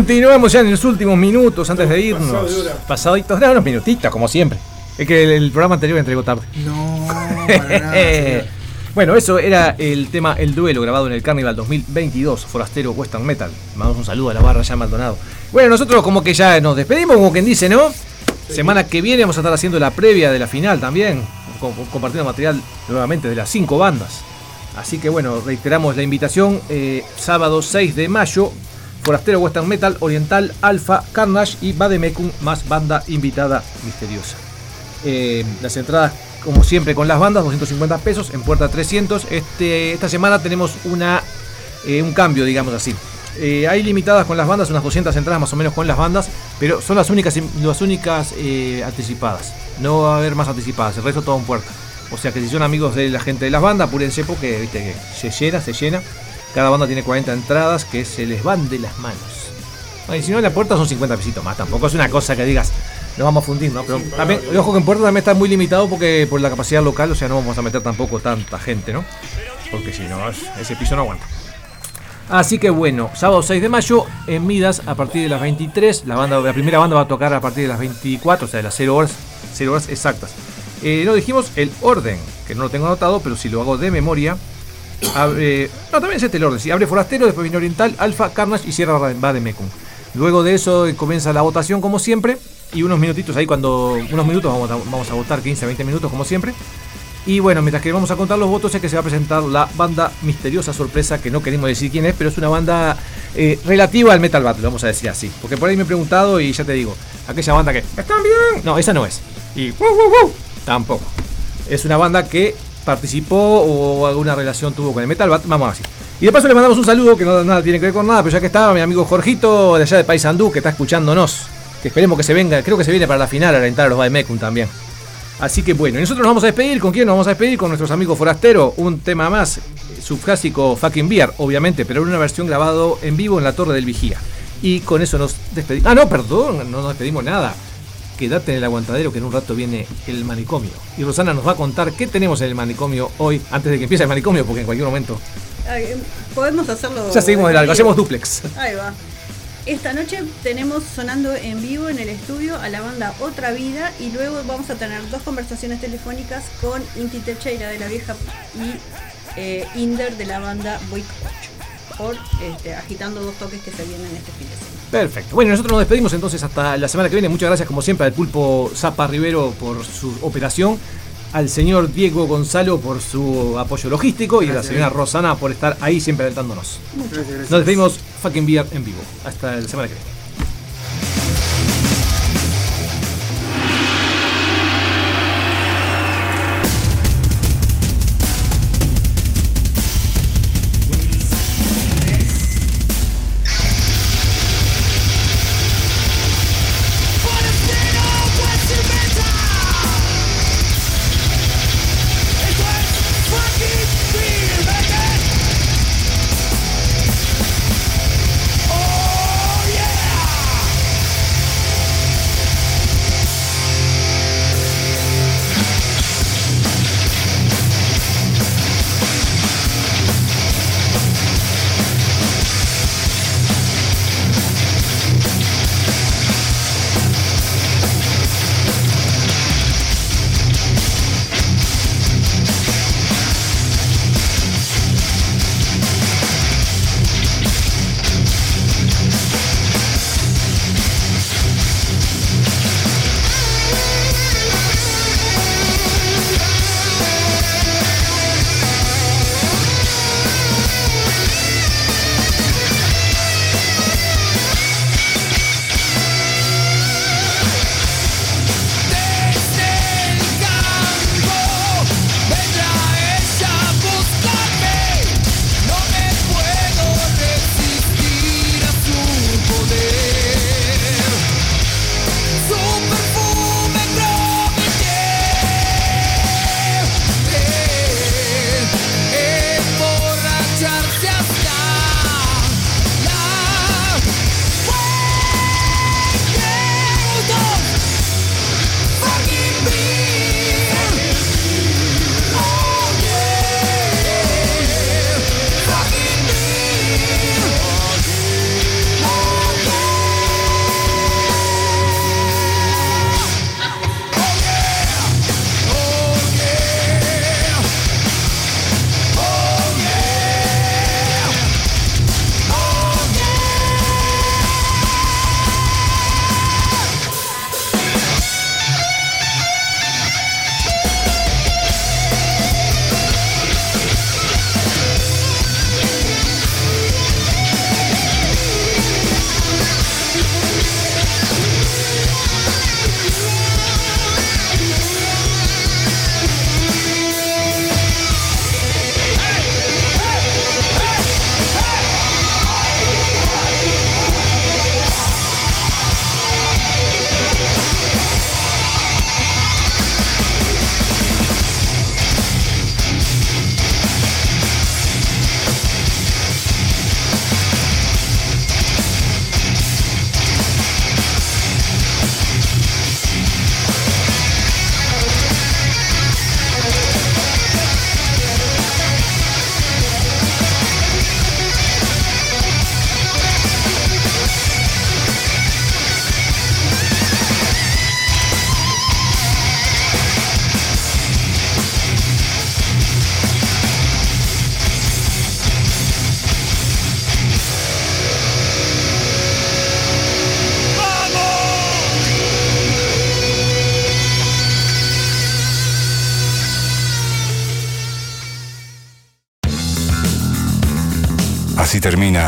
Continuamos ya en los últimos minutos antes de irnos. Pasaditos, no, unos minutitos, como siempre. Es que el, el programa anterior entregó tarde. No, para nada. bueno, eso era el tema El Duelo grabado en el Carnival 2022, Forastero Western Metal. Mandamos un saludo a la barra ya Maldonado. Bueno, nosotros como que ya nos despedimos, como quien dice, ¿no? Semana que viene vamos a estar haciendo la previa de la final también, co- compartiendo material nuevamente de las cinco bandas. Así que bueno, reiteramos la invitación, eh, sábado 6 de mayo, Forastero Western Metal, Oriental, Alfa, Carnage y Bademecum más banda invitada misteriosa. Eh, las entradas, como siempre, con las bandas, 250 pesos, en puerta 300. Este, esta semana tenemos una, eh, un cambio, digamos así. Eh, hay limitadas con las bandas, unas 200 entradas más o menos con las bandas, pero son las únicas, las únicas anticipadas. No va a haber más anticipadas, el resto todo en puerta. O sea que si son amigos de la gente de las bandas, apúrense porque viste que se llena, se llena. Cada banda tiene 40 entradas que se les van de las manos. Y si no, en la puerta son 50 pesitos más. Tampoco es una cosa que digas, nos vamos a fundir, ¿no? Pero también, ojo que en puerta también está muy limitado porque por la capacidad local, o sea, no vamos a meter tampoco tanta gente, ¿no? Porque si no, es- ese piso no aguanta. Así que bueno, sábado 6 de mayo en Midas a partir de las 23. La, banda, la primera banda va a tocar a partir de las 24, o sea, de las 0 horas, 0 horas exactas. Eh, no dijimos el orden, que no lo tengo anotado, pero si lo hago de memoria. Abre, no, también es este el orden. Si abre Forastero, después viene Oriental, Alfa, Carnage y cierra va de Mekun. Luego de eso eh, comienza la votación como siempre. Y unos minutitos ahí cuando. Unos minutos vamos a, vamos a votar, 15, 20 minutos como siempre. Y bueno, mientras que vamos a contar los votos es que se va a presentar la banda misteriosa sorpresa, que no queremos decir quién es, pero es una banda eh, relativa al Metal Battle, vamos a decir así. Porque por ahí me he preguntado y ya te digo, aquella banda que están bien. No, esa no es. Y "Woo, woo, woo", tampoco. Es una banda que participó o alguna relación tuvo con el Metal vamos así. Y de paso le mandamos un saludo que no nada tiene que ver con nada, pero ya que estaba mi amigo Jorgito de allá de Paysandú que está escuchándonos, que esperemos que se venga, creo que se viene para la final a alentar a los Baemekun también. Así que bueno, y nosotros nos vamos a despedir. ¿Con quién nos vamos a despedir? Con nuestros amigos forasteros. Un tema más, subclásico Fucking Beer, obviamente, pero en una versión grabado en vivo en la Torre del Vigía. Y con eso nos despedimos. Ah, no, perdón, no nos despedimos nada. Quédate en el aguantadero que en un rato viene el manicomio. Y Rosana nos va a contar qué tenemos en el manicomio hoy, antes de que empiece el manicomio, porque en cualquier momento. Ay, eh, Podemos hacerlo. Ya seguimos de largo, en hacemos duplex. Ahí va. Esta noche tenemos sonando en vivo en el estudio a la banda Otra Vida y luego vamos a tener dos conversaciones telefónicas con Inti Techeira de la vieja y eh, Inder de la banda Boy por este, agitando dos toques que se vienen este fin de semana. Perfecto. Bueno, nosotros nos despedimos entonces hasta la semana que viene. Muchas gracias, como siempre, al pulpo Zapa Rivero por su operación, al señor Diego Gonzalo por su apoyo logístico y a la señora Rosana por estar ahí siempre alentándonos. Gracias, gracias. Nos despedimos fucking beer en vivo. Hasta la semana que viene.